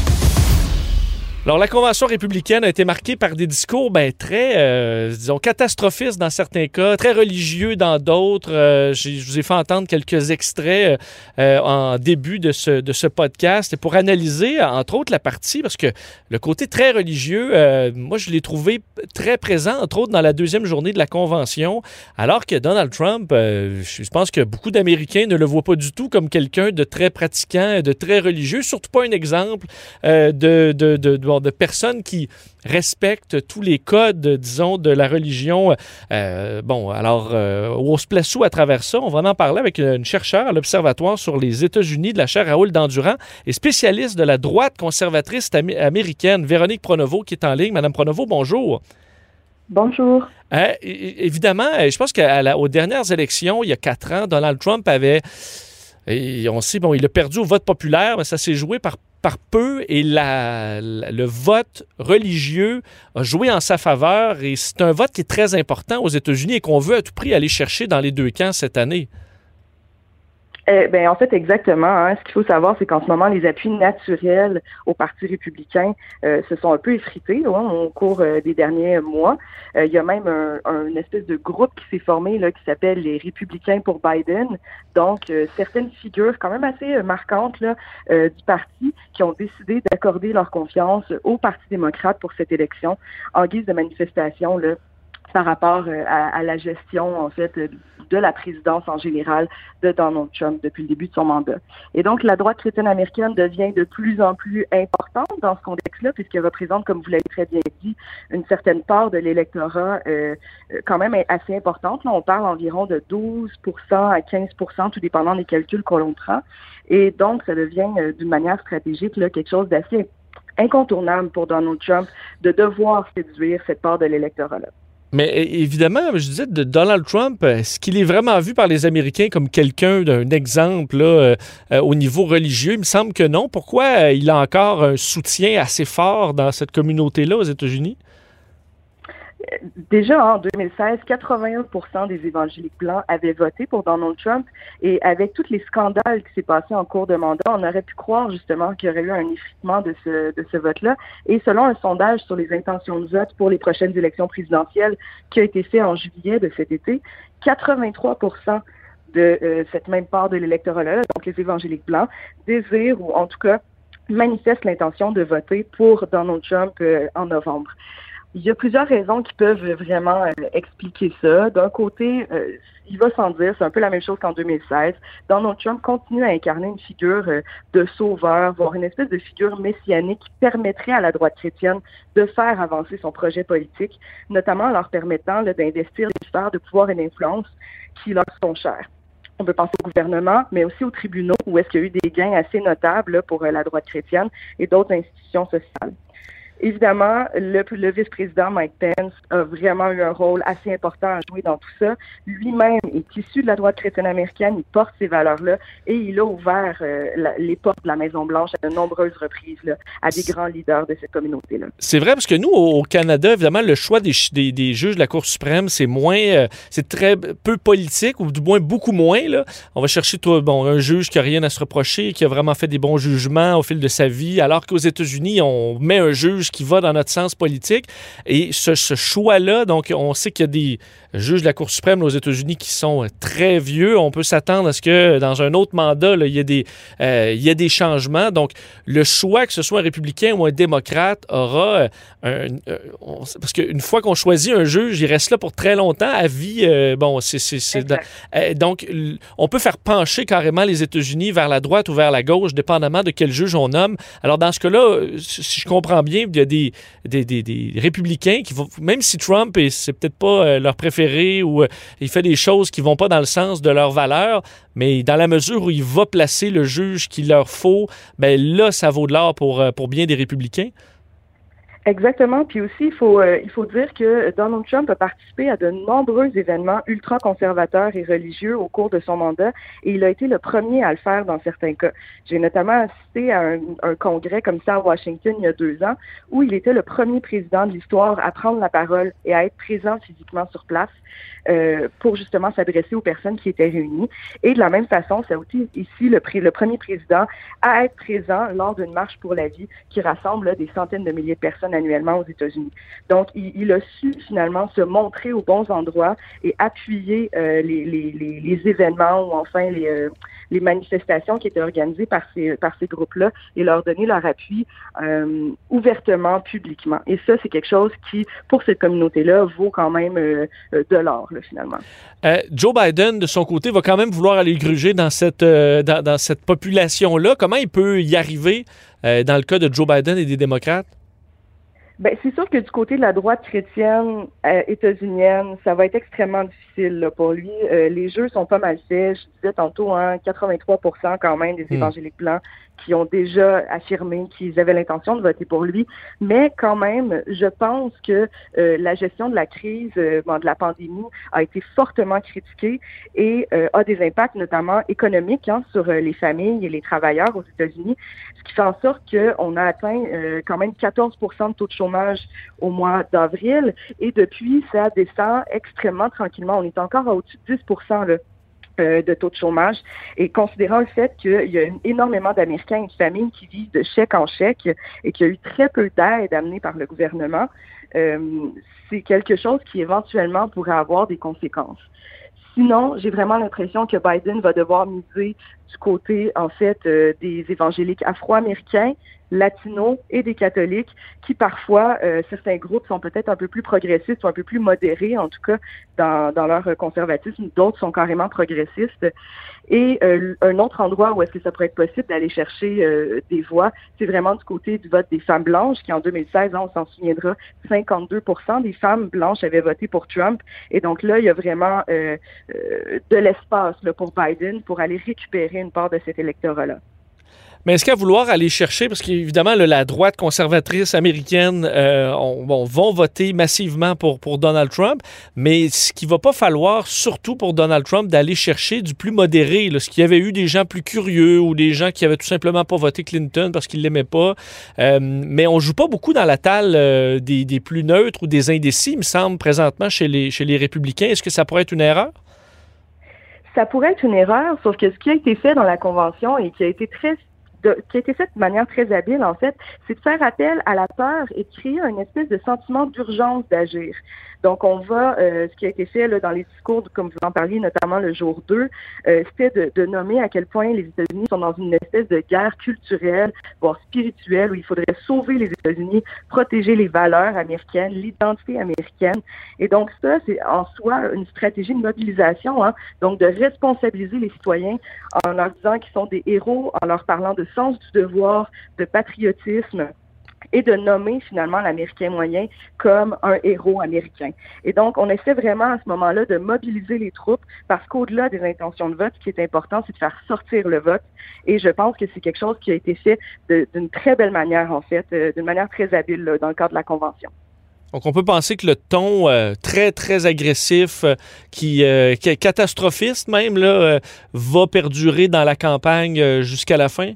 A: Alors, la Convention républicaine a été marquée par des discours ben, très, euh, disons, catastrophistes dans certains cas, très religieux dans d'autres. Euh, je vous ai fait entendre quelques extraits euh, en début de ce, de ce podcast pour analyser, entre autres, la partie, parce que le côté très religieux, moi, je l'ai trouvé très présent, entre autres, dans la deuxième journée de la Convention, alors que Donald Trump, je pense que beaucoup d'Américains ne le voient pas du tout comme quelqu'un de très pratiquant, de très religieux, surtout pas un exemple de, de de personnes qui respectent tous les codes, disons, de la religion. Euh, bon, alors, euh, on se place où à travers ça? On va en parler avec une chercheure à l'Observatoire sur les États-Unis de la chaire Raoul Dandurand et spécialiste de la droite conservatrice am américaine, Véronique Pronovo, qui est en ligne. Madame Pronovo, bonjour.
K: Bonjour.
A: Euh, évidemment, je pense qu'aux dernières élections, il y a quatre ans, Donald Trump avait... Et on sait, bon, il a perdu au vote populaire, mais ça s'est joué par par peu et le vote religieux a joué en sa faveur et c'est un vote qui est très important aux États-Unis et qu'on veut à tout prix aller chercher dans les deux camps cette année.
K: Eh ben, en fait, exactement. Hein. Ce qu'il faut savoir, c'est qu'en ce moment, les appuis naturels au Parti républicain euh, se sont un peu effrités hein, au cours euh, des derniers mois. Euh, il y a même un, un espèce de groupe qui s'est formé là, qui s'appelle les Républicains pour Biden. Donc, euh, certaines figures quand même assez marquantes là, du parti qui ont décidé d'accorder leur confiance au Parti démocrate pour cette élection en guise de manifestation là, par rapport à, à, la gestion, en fait, de la présidence en général de Donald Trump depuis le début de son mandat. Et donc, la droite chrétienne américaine devient de plus en plus importante dans ce contexte-là, puisqu'elle représente, comme vous l'avez très bien dit, une certaine part de l'électorat euh, quand même assez importante. Là, on parle environ de 12% à 15% tout dépendant des calculs que l'on prend. Et donc, ça devient euh, d'une manière stratégique là, quelque chose d'assez incontournable pour Donald Trump de devoir séduire cette part de l'électorat-là.
A: Mais évidemment, je disais de Donald Trump, est-ce qu'il est vraiment vu par les Américains comme quelqu'un d'un exemple là, euh, au niveau religieux? Il me semble que non. Pourquoi euh, il a encore un soutien assez fort dans cette communauté-là aux États-Unis?
K: Déjà en 2016, 81% des évangéliques blancs avaient voté pour Donald Trump et avec tous les scandales qui s'est passé en cours de mandat, on aurait pu croire justement qu'il y aurait eu un effritement de ce, de ce vote-là. Et selon un sondage sur les intentions de vote pour les prochaines élections présidentielles qui a été fait en juillet de cet été, 83% de euh, cette même part de l'électorat-là, donc les évangéliques blancs, désirent ou en tout cas manifestent l'intention de voter pour Donald Trump euh, en novembre. Il y a plusieurs raisons qui peuvent vraiment euh, expliquer ça. D'un côté, euh, il va sans dire, c'est un peu la même chose qu'en 2016. Donald Trump continue à incarner une figure euh, de sauveur, voire une espèce de figure messianique qui permettrait à la droite chrétienne de faire avancer son projet politique, notamment en leur permettant d'investir des sphères de pouvoir et d'influence qui leur sont chères. On peut penser au gouvernement, mais aussi aux tribunaux, où est-ce qu'il y a eu des gains assez notables là, pour la droite chrétienne et d'autres institutions sociales. Évidemment, le, le vice-président Mike Pence a vraiment eu un rôle assez important à jouer dans tout ça. Lui-même est issu de la droite chrétienne américaine, il porte ces valeurs-là et il a ouvert euh, la, les portes de la Maison-Blanche à de nombreuses reprises là, à des grands leaders de cette communauté-là.
A: C'est vrai parce que nous, au Canada, évidemment, le choix des, des, des juges de la Cour suprême, c'est moins, euh, c'est très peu politique ou du moins beaucoup moins. Là. On va chercher toi, bon, un juge qui a rien à se reprocher, qui a vraiment fait des bons jugements au fil de sa vie, alors qu'aux États-Unis, on met un juge qui va dans notre sens politique. Et ce, ce choix-là, donc, on sait qu'il y a des juges de la Cour suprême aux États-Unis qui sont très vieux. On peut s'attendre à ce que dans un autre mandat, là, il, y a des, euh, il y a des changements. Donc, le choix, que ce soit un républicain ou un démocrate, aura un. un on, parce qu'une fois qu'on choisit un juge, il reste là pour très longtemps, à vie. Euh, bon, c'est. Euh, donc, on peut faire pencher carrément les États-Unis vers la droite ou vers la gauche, dépendamment de quel juge on nomme. Alors, dans ce cas-là, si je comprends bien, il des, des, des, des républicains qui vont. Même si Trump, c'est peut-être pas leur préféré ou il fait des choses qui vont pas dans le sens de leurs valeurs, mais dans la mesure où il va placer le juge qu'il leur faut, ben là, ça vaut de l'or pour, pour bien des républicains.
K: Exactement. Puis aussi, il faut, euh, il faut dire que Donald Trump a participé à de nombreux événements ultra-conservateurs et religieux au cours de son mandat et il a été le premier à le faire dans certains cas. J'ai notamment assisté à un, un, congrès comme ça à Washington il y a deux ans où il était le premier président de l'histoire à prendre la parole et à être présent physiquement sur place. Euh, pour justement s'adresser aux personnes qui étaient réunies. Et de la même façon, c'est aussi ici le, le, premier président à être présent lors d'une marche pour la vie qui rassemble des centaines de milliers de personnes annuellement aux États-Unis. Donc, il, a su finalement se montrer aux bons endroits et appuyer euh, les, événements ou enfin les, euh, les manifestations qui étaient organisées par ces, par ces groupes-là et leur donner leur appui euh, ouvertement, publiquement. Et ça, c'est quelque chose qui, pour cette communauté-là, vaut quand même de l'or, finalement.
A: Joe Biden, de son côté, va quand même vouloir aller gruger dans cette, dans, dans, cette population-là. Comment il peut y arriver dans le cas de Joe Biden et des démocrates?
K: Ben, c'est sûr que du côté de la droite chrétienne euh, états-unienne, ça va être extrêmement difficile là, pour lui. Euh, les jeux sont pas mal faits. Je disais tantôt, hein, 83% quand même des mmh. évangéliques blancs qui ont déjà affirmé qu'ils avaient l'intention de voter pour lui. Mais quand même, je pense que euh, la gestion de la crise, euh, bon, de la pandémie, a été fortement critiquée et euh, a des impacts notamment économiques hein, sur les familles et les travailleurs aux États-Unis, ce qui fait en sorte qu'on a atteint quand même 14% de taux de chômage au mois d'avril et depuis, ça descend extrêmement tranquillement. On est encore à au-dessus de 10 là, de taux de chômage. Et considérant le fait qu'il y a énormément d'Américains et de familles qui vivent de chèque en chèque et qu'il y a eu très peu d'aide amenée par le gouvernement, euh, c'est quelque chose qui éventuellement pourrait avoir des conséquences. Sinon, j'ai vraiment l'impression que Biden va devoir miser du côté, en fait, euh, des évangéliques afro-américains, latinos et des catholiques qui parfois, euh, certains groupes sont peut-être un peu plus progressistes ou un peu plus modérés, en tout cas dans, dans leur conservatisme, d'autres sont carrément progressistes. Et euh, un autre endroit où est-ce que ça pourrait être possible d'aller chercher euh, des voix, c'est vraiment du côté du vote des femmes blanches, qui en 2016, hein, on s'en souviendra, 52% des femmes blanches avaient voté pour Trump. Et donc là, il y a vraiment euh, de l'espace pour Biden pour aller récupérer une part de cet électorat-là.
A: Mais est-ce qu'à vouloir aller chercher, parce qu'évidemment, la droite conservatrice américaine euh, vont voter massivement pour, Donald Trump, mais ce qu'il va pas falloir, surtout pour Donald Trump, d'aller chercher du plus modéré, là, ce qu'il y avait eu des gens plus curieux ou des gens qui avaient tout simplement pas voté Clinton parce qu'ils l'aimaient pas. Euh, mais on joue pas beaucoup dans la talle euh, des, plus neutres ou des indécis, il me semble, présentement chez les républicains. Est-ce que ça pourrait être une erreur?
K: Ça pourrait être une erreur, sauf que ce qui a été fait dans la Convention et qui a été très de, qui a été faite de manière très habile, en fait, c'est de faire appel à la peur et de créer une espèce de sentiment d'urgence d'agir. Donc, on va, euh, ce qui a été fait là, dans les discours, comme vous en parliez, notamment le jour 2, euh, c'était de, nommer à quel point les États-Unis sont dans une espèce de guerre culturelle, voire spirituelle, où il faudrait sauver les États-Unis, protéger les valeurs américaines, l'identité américaine. Et donc, ça, c'est en soi une stratégie de mobilisation, hein, donc de responsabiliser les citoyens en leur disant qu'ils sont des héros, en leur parlant de sens du devoir, de patriotisme, et de nommer finalement l'Américain moyen comme un héros américain. Et donc, on essaie vraiment à ce moment-là de mobiliser les troupes parce qu'au-delà des intentions de vote, ce qui est important, c'est de faire sortir le vote. Et je pense que c'est quelque chose qui a été fait d'une très belle manière, en fait, euh, d'une manière très habile dans le cadre de la Convention.
A: Donc, on peut penser que le ton euh, très, très agressif, euh, qui, est catastrophiste même, va perdurer dans la campagne jusqu'à la fin?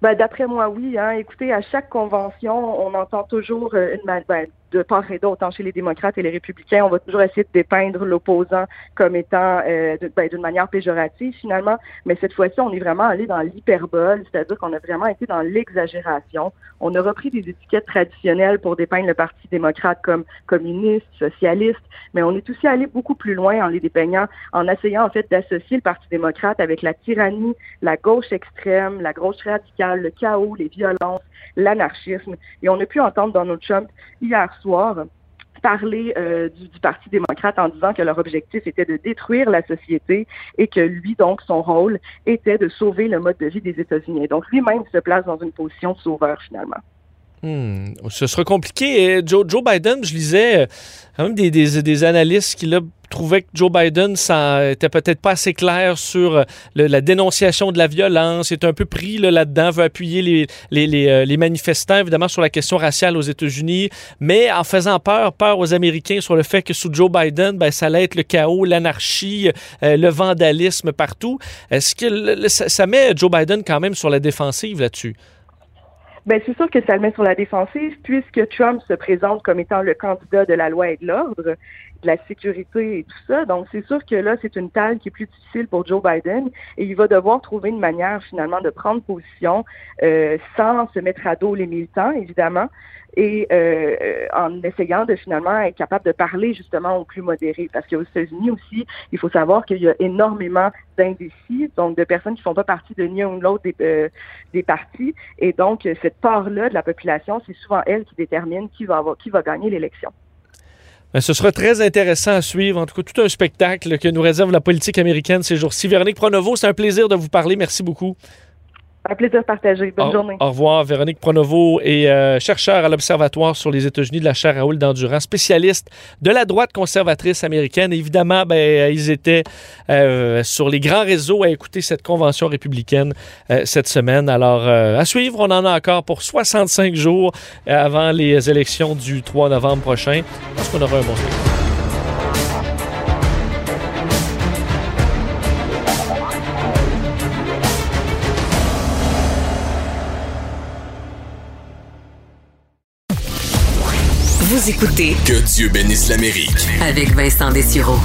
K: Ben, D'après moi, oui. Hein. Écoutez, à chaque convention, on entend toujours une, ben, de part et d'autre, chez les démocrates et les républicains, on va toujours essayer de dépeindre l'opposant comme étant euh, ben, d'une manière péjorative finalement, mais cette fois-ci, on est vraiment allé dans l'hyperbole, c'est-à-dire qu'on a vraiment été dans l'exagération. On a repris des étiquettes traditionnelles pour dépeindre le Parti démocrate comme communiste, socialiste, mais on est aussi allé beaucoup plus loin en les dépeignant, en essayant en fait d'associer le Parti démocrate avec la tyrannie, la gauche extrême, la gauche radicale, le chaos, les violences, l'anarchisme. Et on a pu entendre Donald Trump hier soir parler euh, du, Parti démocrate en disant que leur objectif était de détruire la société et que lui, donc, son rôle était de sauver le mode de vie des États-Unis. Donc, lui-même se place dans une position de sauveur, finalement.
A: Hmm. Ce sera compliqué. Joe, Joe Biden, je lisais euh, quand même des, des, des analystes qui là, trouvaient que Joe Biden ça était peut-être pas assez clair sur euh, la dénonciation de la violence, est un peu pris là-dedans, veut appuyer les, les, euh, les, manifestants, évidemment, sur la question raciale aux États-Unis, mais en faisant peur, peur aux Américains sur le fait que sous Joe Biden, ben, ça allait être le chaos, l'anarchie, le vandalisme partout. Est-ce que ça met Joe Biden quand même sur la défensive là-dessus?
K: Ben, c'est sûr que ça le met sur la défensive puisque Trump se présente comme étant le candidat de la loi et de l'ordre, de la sécurité et tout ça. Donc, c'est sûr que là, c'est une tâche qui est plus difficile pour Joe Biden et il va devoir trouver une manière finalement de prendre position euh, sans se mettre à dos les militants, évidemment, et euh, en essayant de finalement être capable de parler justement aux plus modérés. Parce qu'aux États-Unis aussi, il faut savoir qu'il y a énormément d'indécis, donc de personnes qui ne font pas partie de ni un ou l'autre des, euh, des partis. Et donc, cette part-là de la population, c'est souvent elle qui détermine qui va, avoir, qui va gagner l'élection.
A: Ben, ce sera très intéressant à suivre. En tout cas, tout un spectacle que nous réserve la politique américaine ces jours-ci. Véronique Pronovo, c'est un plaisir de vous parler. Merci beaucoup.
K: Un plaisir partagé. Bonne journée.
A: Au revoir. Véronique Pronovo est euh, chercheur à l'Observatoire sur les États-Unis de la chaire Raoul d'Endurance, spécialiste de la droite conservatrice américaine. Évidemment, ben, euh, ils étaient euh, sur les grands réseaux à écouter cette convention républicaine cette semaine. Alors, à suivre, on en a encore pour 65 jours avant les élections du 3 novembre prochain. Je pense qu'on aura un bon spectacle.
H: Vous écoutez
G: Que Dieu bénisse l'Amérique
H: avec Vincent Dessureau.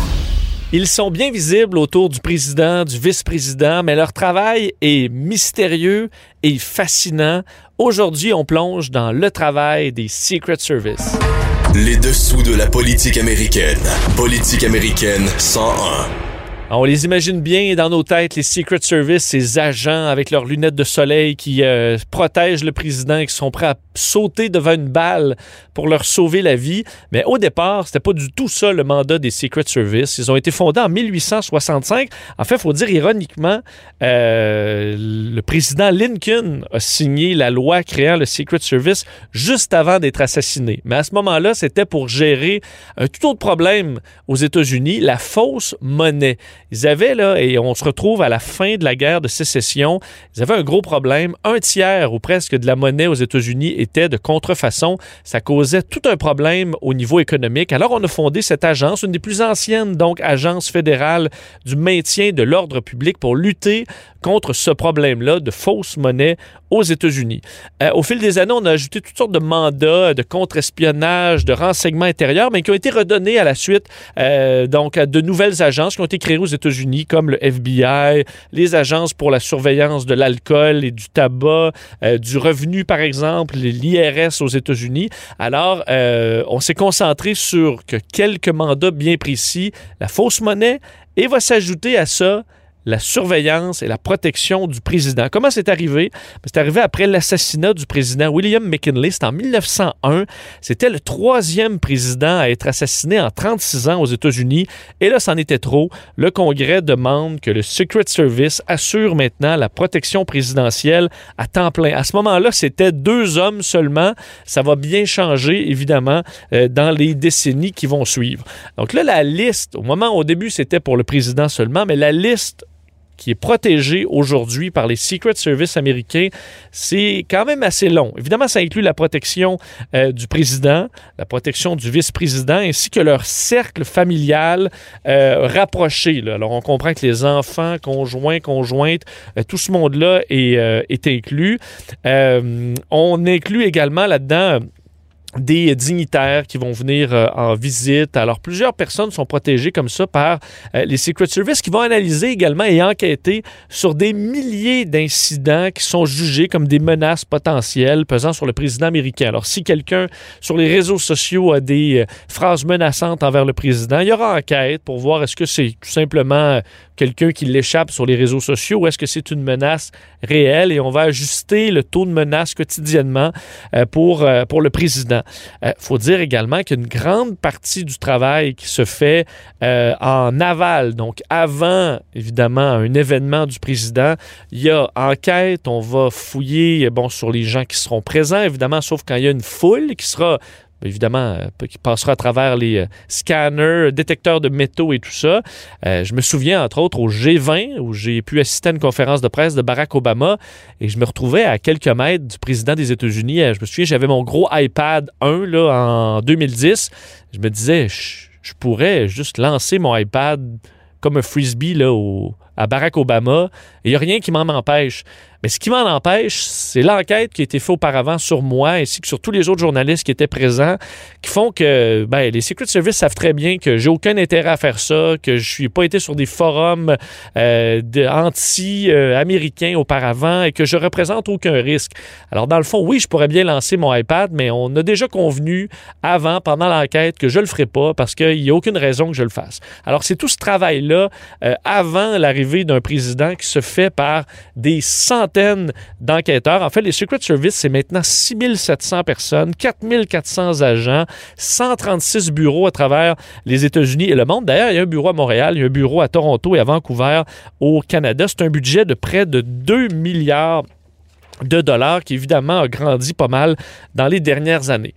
A: Ils sont bien visibles autour du président, du vice-président, mais leur travail est mystérieux et fascinant. Aujourd'hui, on plonge dans le travail des Secret Service.
G: Les dessous de la politique américaine. Politique américaine 101.
A: On les imagine bien dans nos têtes, les Secret Service, ces agents avec leurs lunettes de soleil qui euh, protègent le président qui sont prêts à sauter devant une balle pour leur sauver la vie. Mais au départ, c'était pas du tout ça le mandat des Secret Service. Ils ont été fondés en 1865. En fait, il faut dire ironiquement, euh, le président Lincoln a signé la loi créant le Secret Service juste avant d'être assassiné. Mais à ce moment-là, c'était pour gérer un tout autre problème aux États-Unis, la fausse monnaie. Ils avaient, là, et on se retrouve à la fin de la guerre de sécession, ils avaient un gros problème. Un tiers ou presque de la monnaie aux États-Unis était de contrefaçon. Ça causait tout un problème au niveau économique. Alors, on a fondé cette agence, une des plus anciennes, donc, agences fédérales du maintien de l'ordre public pour lutter contre ce problème-là de fausse monnaie aux États-Unis. Euh, au fil des années, on a ajouté toutes sortes de mandats de contre-espionnage, de renseignements intérieurs, mais qui ont été redonnés à la suite euh, donc à de nouvelles agences qui ont été créées aux États-Unis, comme le FBI, les agences pour la surveillance de l'alcool et du tabac, euh, du revenu, par exemple, l'IRS aux États-Unis. Alors, on s'est concentré sur que quelques mandats bien précis, la fausse monnaie, et va s'ajouter à ça la surveillance et la protection du président. Comment c'est arrivé? C'est arrivé après l'assassinat du président William McKinley. En 1901. C'était le troisième président à être assassiné en 36 ans aux États-Unis. Et là, c'en était trop. Le Congrès demande que le Secret Service assure maintenant la protection présidentielle à temps plein. À ce moment-là, c'était deux hommes seulement. Ça va bien changer, évidemment, euh, dans les décennies qui vont suivre. Donc là, la liste, au moment, au début, c'était pour le président seulement, mais la liste qui est protégé aujourd'hui par les Secret Service américains, c'est quand même assez long. Évidemment, ça inclut la protection euh, du président, la protection du vice-président, ainsi que leur cercle familial euh, rapproché. Alors, on comprend que les enfants, conjoints, conjointes, euh, tout ce monde-là est inclus. on inclut également là-dedans des dignitaires qui vont venir euh, en visite. Alors, plusieurs personnes sont protégées comme ça par euh, les Secret Service qui vont analyser également et enquêter sur des milliers d'incidents qui sont jugés comme des menaces potentielles pesant sur le président américain. Alors, si quelqu'un sur les réseaux sociaux a des euh, phrases menaçantes envers le président, il y aura enquête pour voir est-ce que c'est tout simplement quelqu'un qui l'échappe sur les réseaux sociaux ou est-ce que c'est une menace réelle et on va ajuster le taux de menace quotidiennement pour, pour le président. Il euh, faut dire également qu'une grande partie du travail qui se fait euh, en aval, donc avant évidemment un événement du président, il y a enquête, on va fouiller bon, sur les gens qui seront présents, évidemment, sauf quand il y a une foule qui sera évidemment, euh, qui passera à travers les euh, scanners, détecteurs de métaux et tout ça. Euh, je me souviens, entre autres, au G20, où j'ai pu assister à une conférence de presse de Barack Obama et je me retrouvais à quelques mètres du président des États-Unis. Je me souviens, j'avais mon gros iPad 1 là, en 2010. Je me disais, je, pourrais juste lancer mon iPad comme un frisbee à Barack Obama il n'y a rien qui m'en empêche. Mais ce qui m'en empêche, c'est l'enquête qui a été faite auparavant sur moi ainsi que sur tous les autres journalistes qui étaient présents, qui font que ben, les Secret Service savent très bien que j'ai aucun intérêt à faire ça, que je suis pas été sur des forums euh, anti-américains auparavant et que je représente aucun risque. Alors dans le fond, oui, je pourrais bien lancer mon iPad, mais on a déjà convenu avant, pendant l'enquête, que je le ferai pas parce qu'il n'y a aucune raison que je le fasse. Alors c'est tout ce travail-là euh, avant l'arrivée d'un président qui se fait par des centaines d'enquêteurs. En fait, les Secret Service, c'est maintenant 6700 personnes, 4400 agents, 136 bureaux à travers les États-Unis et le monde. D'ailleurs, il y a un bureau à Montréal, il y a un bureau à Toronto et à Vancouver au Canada. C'est un budget de près de 2 milliards de dollars qui évidemment a grandi pas mal dans les dernières années.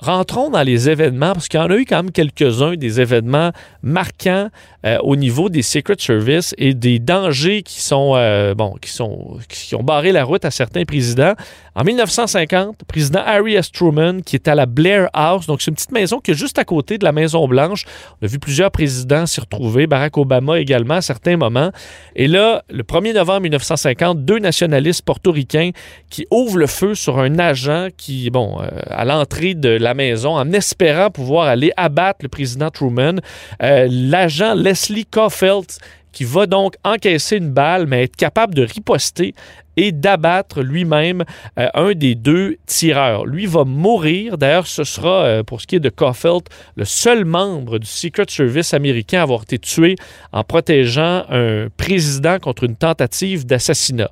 A: Rentrons dans les événements, parce qu'il y en a eu quand même quelques-uns des événements marquants euh, au niveau des Secret Service et des dangers qui sont, euh, bon, qui sont, qui ont barré la route à certains présidents. En 1950, le président Harry S. Truman, qui est à la Blair House, donc c'est une petite maison qui est juste à côté de la Maison Blanche. On a vu plusieurs présidents s'y retrouver, Barack Obama également à certains moments. Et là, le 1er novembre 1950, deux nationalistes portoricains qui ouvrent le feu sur un agent qui, bon, euh, à l'entrée de la maison, en espérant pouvoir aller abattre le président Truman. L'agent Leslie Caulfield qui va donc encaisser une balle, mais être capable de riposter et d'abattre lui-même euh, un des deux tireurs. Lui va mourir. D'ailleurs, ce sera, euh, pour ce qui est de Caulfield, le seul membre du Secret Service américain à avoir été tué en protégeant un président contre une tentative d'assassinat.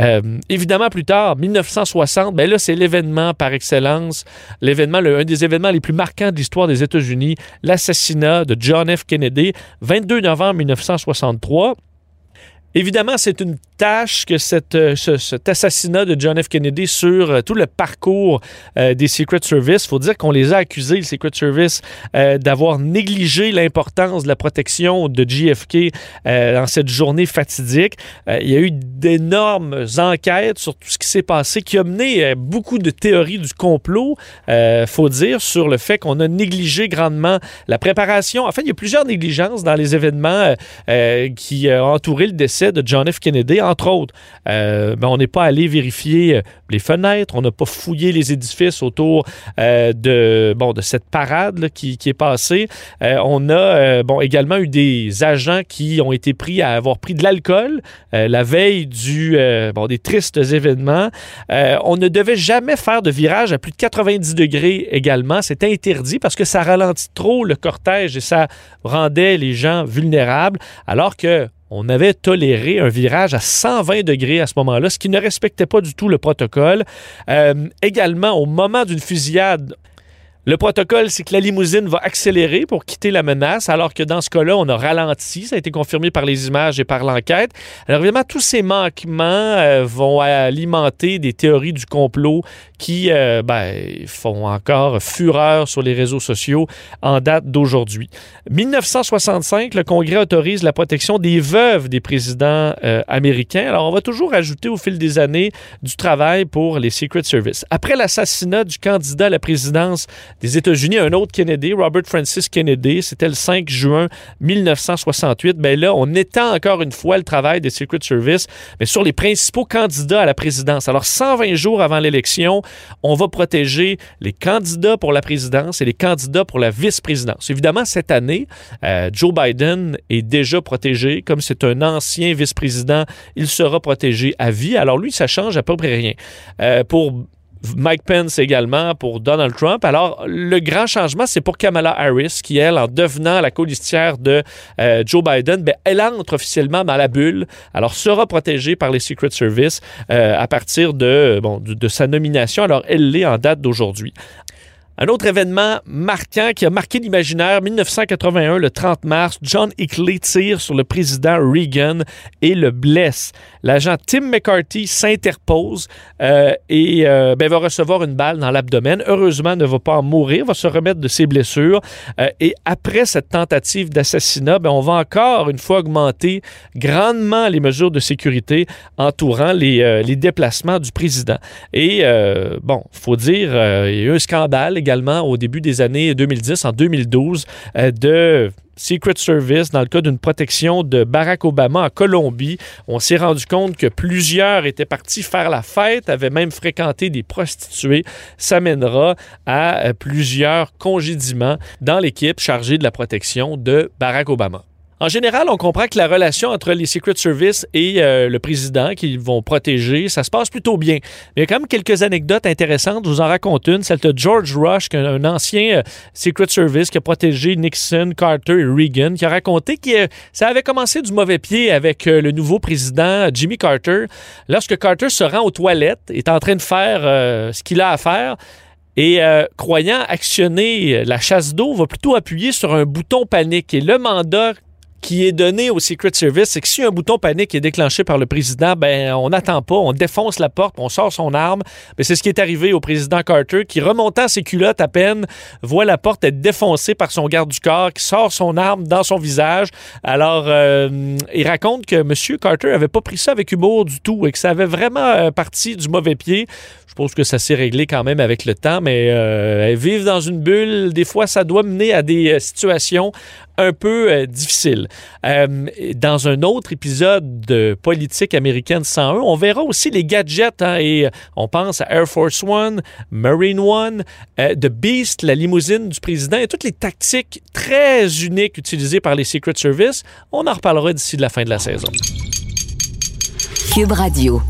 A: Euh, évidemment, plus tard, 1960, ben là, c'est l'événement par excellence, l'événement, un des événements les plus marquants de l'histoire des États-Unis, l'assassinat de John F. Kennedy, 22 novembre 1963. Évidemment, c'est une tâche que euh, cet assassinat de John F. Kennedy sur euh, tout le parcours euh, des Secret Service. Il faut dire qu'on les a accusés, le Secret Service, d'avoir négligé l'importance de la protection de JFK dans cette journée fatidique. il y a eu d'énormes enquêtes sur tout ce qui s'est passé qui a mené beaucoup de théories du complot, faut dire, sur le fait qu'on a négligé grandement la préparation. En fait, il y a plusieurs négligences dans les événements qui ont entouré le décès de John F. Kennedy, entre autres. Euh, ben, on n'est pas allé vérifier euh, les fenêtres, on n'a pas fouillé les édifices autour euh, de, bon, de cette parade qui, est passée. on a bon, également eu des agents qui ont été pris à avoir pris de l'alcool la veille du, bon, des tristes événements. on ne devait jamais faire de virage à plus de 90 degrés également. C'était interdit parce que ça ralentit trop le cortège et ça rendait les gens vulnérables, alors que on avait toléré un virage à 120 degrés à ce moment-là, ce qui ne respectait pas du tout le protocole. Euh, également, au moment d'une fusillade, le protocole, c'est que la limousine va accélérer pour quitter la menace, alors que dans ce cas-là, on a ralenti. Ça a été confirmé par les images et par l'enquête. Alors évidemment, tous ces manquements euh, vont alimenter des théories du complot qui euh, ben, font encore fureur sur les réseaux sociaux en date d'aujourd'hui. 1965, le Congrès autorise la protection des veuves des présidents euh, américains. Alors on va toujours ajouter au fil des années du travail pour les Secret Service. Après l'assassinat du candidat à la présidence des États-Unis, un autre Kennedy, Robert Francis Kennedy. C'était le 5 juin 1968. Ben là, on étend encore une fois le travail des Secret Service, mais sur les principaux candidats à la présidence. Alors, 120 jours avant l'élection, on va protéger les candidats pour la présidence et les candidats pour la vice-présidence. Évidemment, cette année, euh, Joe Biden est déjà protégé. Comme c'est un ancien vice-président, il sera protégé à vie. Alors lui, ça change à peu près rien. Euh, pour Mike Pence également pour Donald Trump. Alors, le grand changement, c'est pour Kamala Harris, qui, elle, en devenant la colistière de euh, Joe Biden, ben, elle entre officiellement dans la bulle, alors sera protégée par les Secret Service euh, à partir de, bon, de sa nomination. Alors, elle l'est en date d'aujourd'hui. Un autre événement marquant qui a marqué l'imaginaire, 1981, le 30 mars, John Hickley tire sur le président Reagan et le blesse. L'agent Tim McCarthy s'interpose euh, et euh, ben, va recevoir une balle dans l'abdomen. Heureusement, ne va pas en mourir, va se remettre de ses blessures. Euh, et après cette tentative d'assassinat, ben, on va encore une fois augmenter grandement les mesures de sécurité entourant les, les déplacements du président. Et bon, faut dire, il y a eu un scandale également au début des années 2010, en 2012, euh, de Secret Service dans le cas d'une protection de Barack Obama en Colombie. On s'est rendu compte que plusieurs étaient partis faire la fête, avaient même fréquenté des prostituées. Ça mènera à euh, plusieurs congédiements dans l'équipe chargée de la protection de Barack Obama. En général, on comprend que la relation entre les Secret Service et euh, le président qu'ils vont protéger, ça se passe plutôt bien. Mais il y a quand même quelques anecdotes intéressantes. Je vous en raconte une, celle de George Rush, un ancien euh, Secret Service qui a protégé Nixon, Carter et Reagan, qui a raconté que euh, ça avait commencé du mauvais pied avec le nouveau président Jimmy Carter. Lorsque Carter se rend aux toilettes, est en train de faire ce qu'il a à faire, et croyant actionner la chasse d'eau, va plutôt appuyer sur un bouton panique. Et le mandat qui est donné au Secret Service, c'est que si un bouton panique est déclenché par le président, ben on n'attend pas, on défonce la porte, on sort son arme. Mais c'est ce qui est arrivé au président Carter, qui remontant ses culottes à peine, voit la porte être défoncée par son garde du corps, qui sort son arme dans son visage. Alors, euh, il raconte que M. Carter avait pas pris ça avec humour du tout et que ça avait vraiment euh, parti du mauvais pied. Je pense que ça s'est réglé quand même avec le temps, mais euh, vivre dans une bulle, des fois, ça doit mener à des situations un peu difficiles. Euh, dans un autre épisode de Politique américaine 101, on verra aussi les gadgets hein, et on pense à Air Force One, Marine One, The Beast, la limousine du président et toutes les tactiques très uniques utilisées par les Secret Service. On en reparlera d'ici la fin de la saison.
H: Cube Radio.